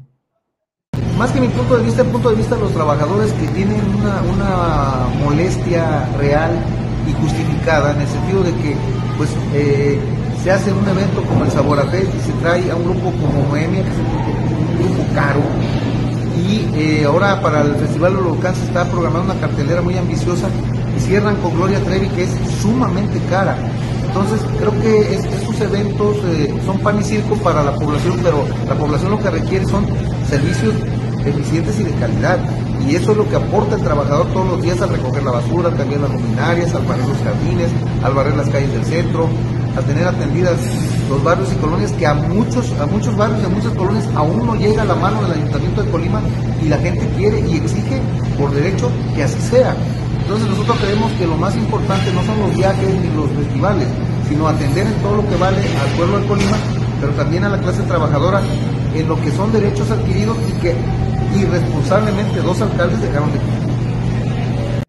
Más que mi punto de vista, el punto de vista de los trabajadores que tienen una, molestia real y justificada en el sentido de que pues eh, se hace un evento como el Sabor a Fest y se trae a un grupo como Moemia, que es un grupo, caro, y eh, ahora para el Festival Huracán se está programando una cartelera muy ambiciosa cierran con Gloria Trevi que es sumamente cara. Entonces creo que estos eventos eh, son pan y circo para la población, pero la población lo que requiere son servicios eficientes y de calidad. Y eso es lo que aporta el trabajador todos los días al recoger la basura, también las luminarias, al barrer los jardines, al barrer las calles del centro, a tener atendidas los barrios y colonias que a muchos, a muchos barrios y a muchas colonias aún no llega la mano del Ayuntamiento de Colima y la gente quiere y exige por derecho que así sea. Entonces nosotros creemos que lo más importante no son los viajes ni los festivales, sino atender en todo lo que vale al pueblo de Colima, pero también a la clase trabajadora en lo que son derechos adquiridos y que irresponsablemente dos alcaldes dejaron de cumplir.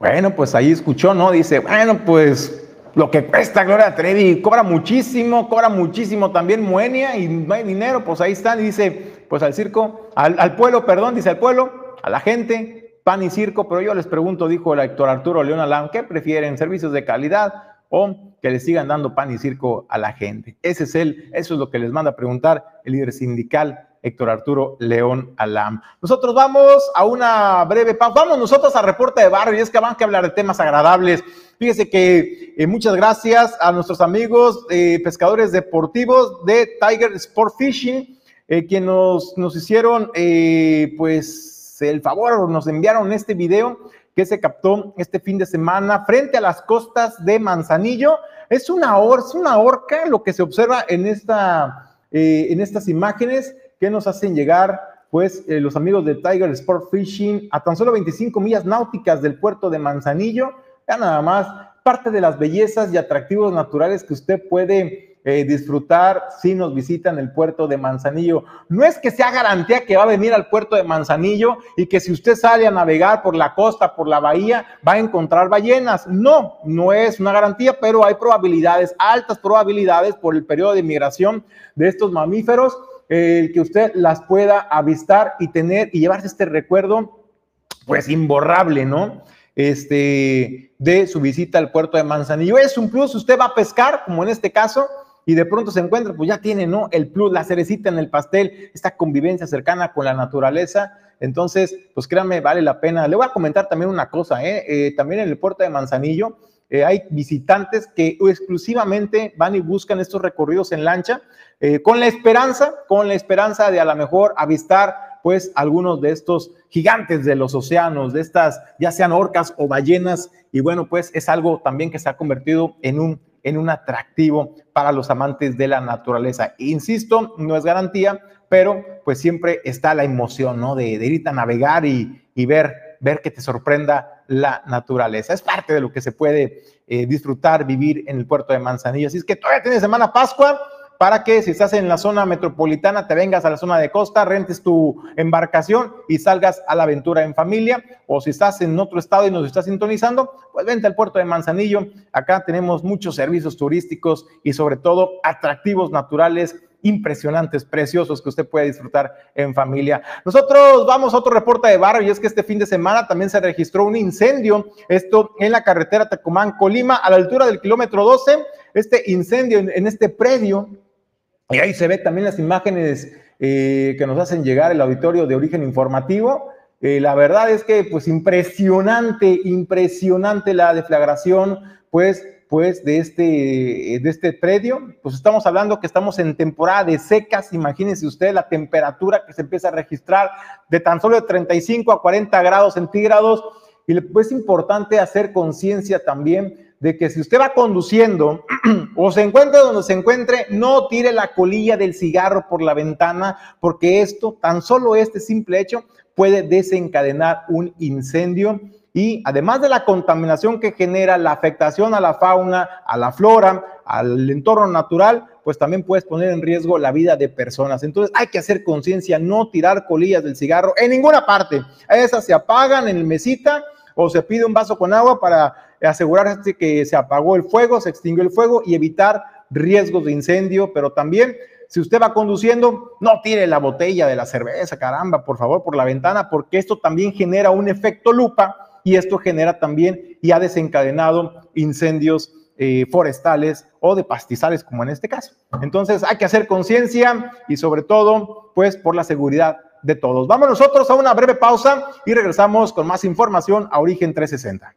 Bueno, pues ahí escuchó, ¿no? Dice, bueno, pues lo que cuesta Gloria Trevi, cobra muchísimo, cobra muchísimo también Moenia y no hay dinero, pues ahí están, y dice, pues al circo, al, al pueblo, perdón, dice al pueblo, a la gente, pan y circo, pero yo les pregunto, dijo el actor Arturo León Alán, ¿qué prefieren? ¿Servicios de calidad o que le sigan dando pan y circo a la gente? Ese es él, eso es lo que les manda a preguntar el líder sindical Héctor Arturo León Alam. Nosotros vamos a una breve pausa. Vamos nosotros a reporte de barrio y es que van a hablar de temas agradables. Fíjese que eh, muchas gracias a nuestros amigos eh, pescadores deportivos de Tiger Sport Fishing, eh, que nos, nos hicieron pues el favor, nos enviaron este video que se captó este fin de semana frente a las costas de Manzanillo. Es una, or, es una orca lo que se observa en, esta, en estas imágenes que nos hacen llegar pues eh, los amigos de Tiger Sport Fishing a tan solo 25 millas náuticas del puerto de Manzanillo. Ya nada más parte de las bellezas y atractivos naturales que usted puede eh, disfrutar si nos visitan el puerto de Manzanillo. No es que sea garantía que va a venir al puerto de Manzanillo y que si usted sale a navegar por la costa, por la bahía, va a encontrar ballenas. No, no es una garantía, pero hay probabilidades, altas probabilidades por el periodo de migración de estos mamíferos el que usted las pueda avistar y tener y llevarse este recuerdo, pues imborrable, ¿no? Este, de su visita al puerto de Manzanillo. Es un plus, usted va a pescar, como en este caso, y de pronto se encuentra, pues ya tiene, ¿no? El plus, la cerecita en el pastel, esta convivencia cercana con la naturaleza. Entonces, pues créanme, vale la pena. Le voy a comentar también una cosa, ¿eh? eh también en el puerto de Manzanillo, eh, hay visitantes que exclusivamente van y buscan estos recorridos en lancha eh, con la esperanza, con la esperanza de a lo mejor avistar pues algunos de estos gigantes de los océanos, de estas ya sean orcas o ballenas y bueno pues es algo también que se ha convertido en un en un atractivo para los amantes de la naturaleza. Insisto, no es garantía, pero pues siempre está la emoción, ¿no? De, ir a navegar y, y ver ver que te sorprenda la naturaleza. Es parte de lo que se puede eh, disfrutar, vivir en el puerto de Manzanillo. Así es que todavía tienes semana Pascua para que si estás en la zona metropolitana te vengas a la zona de costa, rentes tu embarcación y salgas a la aventura en familia. O si estás en otro estado y nos estás sintonizando, pues vente al puerto de Manzanillo. Acá tenemos muchos servicios turísticos y sobre todo atractivos naturales impresionantes, preciosos que usted puede disfrutar en familia. Nosotros vamos a otro reporte de barrio y es que este fin de semana también se registró un incendio, esto en la carretera Tecumán, Colima, a la altura del kilómetro 12, este incendio en, este predio, y ahí se ve también las imágenes eh, que nos hacen llegar el auditorio de origen informativo. Eh, la verdad es que, pues, impresionante, impresionante la deflagración, pues, pues de este, de este predio, pues estamos hablando que estamos en temporada de secas, imagínense usted la temperatura que se empieza a registrar de tan solo de 35 a 40 grados centígrados, y pues es importante hacer conciencia también de que si usted va conduciendo o se encuentra donde se encuentre, no tire la colilla del cigarro por la ventana, porque esto, tan solo este simple hecho, puede desencadenar un incendio y además de la contaminación que genera la afectación a la fauna, a la flora, al entorno natural, pues también puedes poner en riesgo la vida de personas. Entonces hay que hacer conciencia, no tirar colillas del cigarro en ninguna parte. Esas se apagan en el mesita o se pide un vaso con agua para asegurarse que se apagó el fuego, se extinguió el fuego y evitar riesgos de incendio, pero también si usted va conduciendo, no tire la botella de la cerveza, caramba, por favor, por la ventana, porque esto también genera un efecto lupa y esto genera también y ha desencadenado incendios eh, forestales o de pastizales, como en este caso. Entonces hay que hacer conciencia y sobre todo, pues por la seguridad de todos. Vamos nosotros a una breve pausa y regresamos con más información a Origen 360.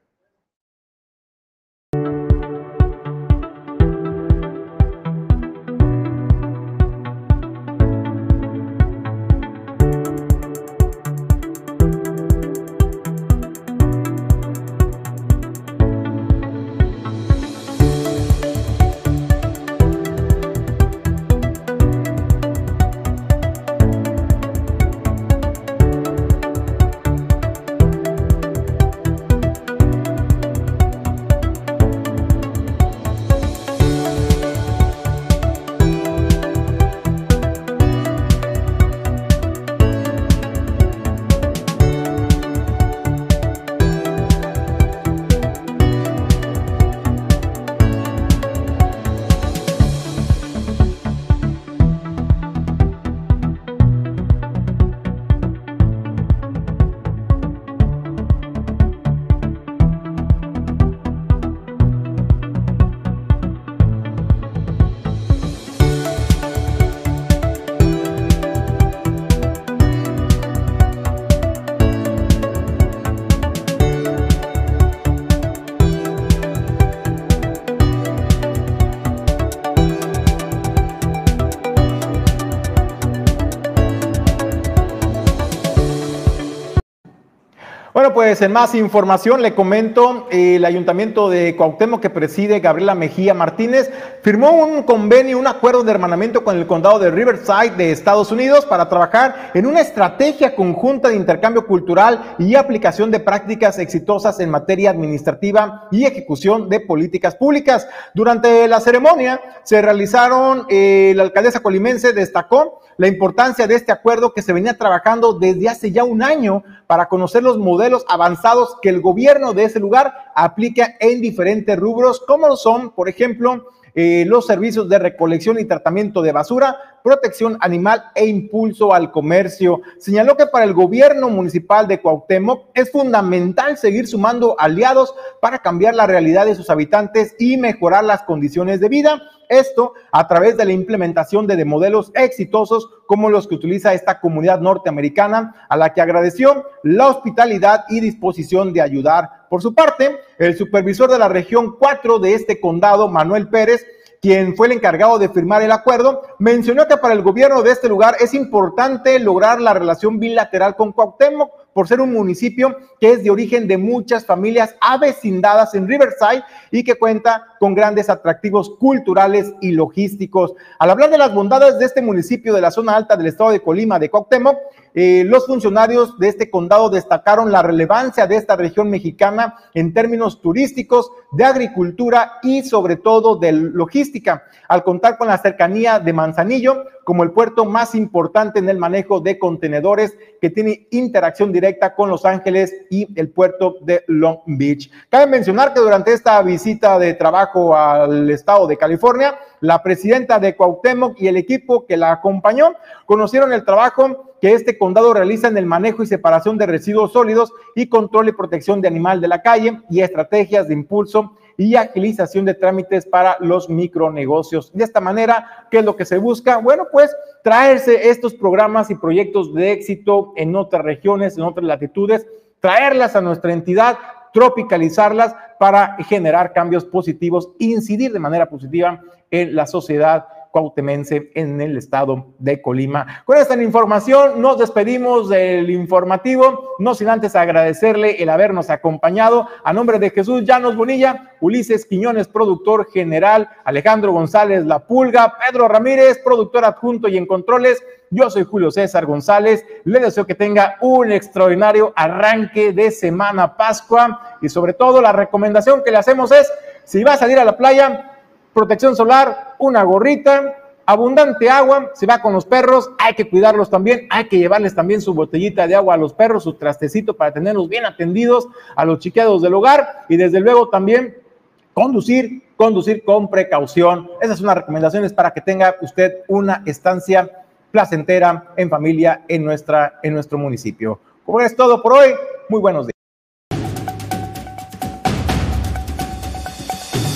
Bueno, pues en más información le comento, el ayuntamiento de Cuauhtémoc que preside Gabriela Mejía Martínez firmó un convenio, un acuerdo de hermanamiento con el condado de Riverside de Estados Unidos para trabajar en una estrategia conjunta de intercambio cultural y aplicación de prácticas exitosas en materia administrativa y ejecución de políticas públicas. Durante la ceremonia se realizaron, eh, la alcaldesa colimense destacó la importancia de este acuerdo que se venía trabajando desde hace ya un año para conocer los modelos avanzados que el gobierno de ese lugar aplica en diferentes rubros, como son, por ejemplo, eh, los servicios de recolección y tratamiento de basura, protección animal e impulso al comercio. Señaló que para el gobierno municipal de Cuauhtémoc es fundamental seguir sumando aliados para cambiar la realidad de sus habitantes y mejorar las condiciones de vida esto a través de la implementación de, modelos exitosos como los que utiliza esta comunidad norteamericana, a la que agradeció la hospitalidad y disposición de ayudar. Por su parte, el supervisor de la región 4 de este condado, Manuel Pérez, quien fue el encargado de firmar el acuerdo, mencionó que para el gobierno de este lugar es importante lograr la relación bilateral con Cuauhtémoc por ser un municipio que es de origen de muchas familias avecindadas en Riverside y que cuenta con grandes atractivos culturales y logísticos. Al hablar de las bondades de este municipio de la zona alta del estado de Colima, de Cuauhtémoc, eh, los funcionarios de este condado destacaron la relevancia de esta región mexicana en términos turísticos, de agricultura y sobre todo de logística, al contar con la cercanía de Manzanillo como el puerto más importante en el manejo de contenedores que tiene interacción directa con Los Ángeles y el puerto de Long Beach. Cabe mencionar que durante esta visita de trabajo al estado de California, la presidenta de Cuauhtémoc y el equipo que la acompañó conocieron el trabajo que este condado realiza en el manejo y separación de residuos sólidos y control y protección de animal de la calle y estrategias de impulso y agilización de trámites para los micronegocios. De esta manera, ¿qué es lo que se busca? Bueno, pues traerse estos programas y proyectos de éxito en otras regiones, en otras latitudes, traerlas a nuestra entidad, tropicalizarlas para generar cambios positivos, incidir de manera positiva en la sociedad cuautemense en el estado de Colima. Con esta información nos despedimos del informativo, no sin antes agradecerle el habernos acompañado. A nombre de Jesús Llanos Bonilla, Ulises Quiñones, productor general, Alejandro González La Pulga, Pedro Ramírez, productor adjunto y en controles. Yo soy Julio César González. Le deseo que tenga un extraordinario arranque de semana Pascua y sobre todo la recomendación que le hacemos es, si va a salir a la playa, protección solar, una gorrita, abundante agua, se va con los perros, hay que cuidarlos también, hay que llevarles también su botellita de agua a los perros, su trastecito para tenerlos bien atendidos, a los chiqueados del hogar y desde luego también conducir, conducir con precaución. Esas son las recomendaciones para que tenga usted una estancia placentera en familia en, nuestra, en nuestro municipio. Como es todo por hoy, muy buenos días.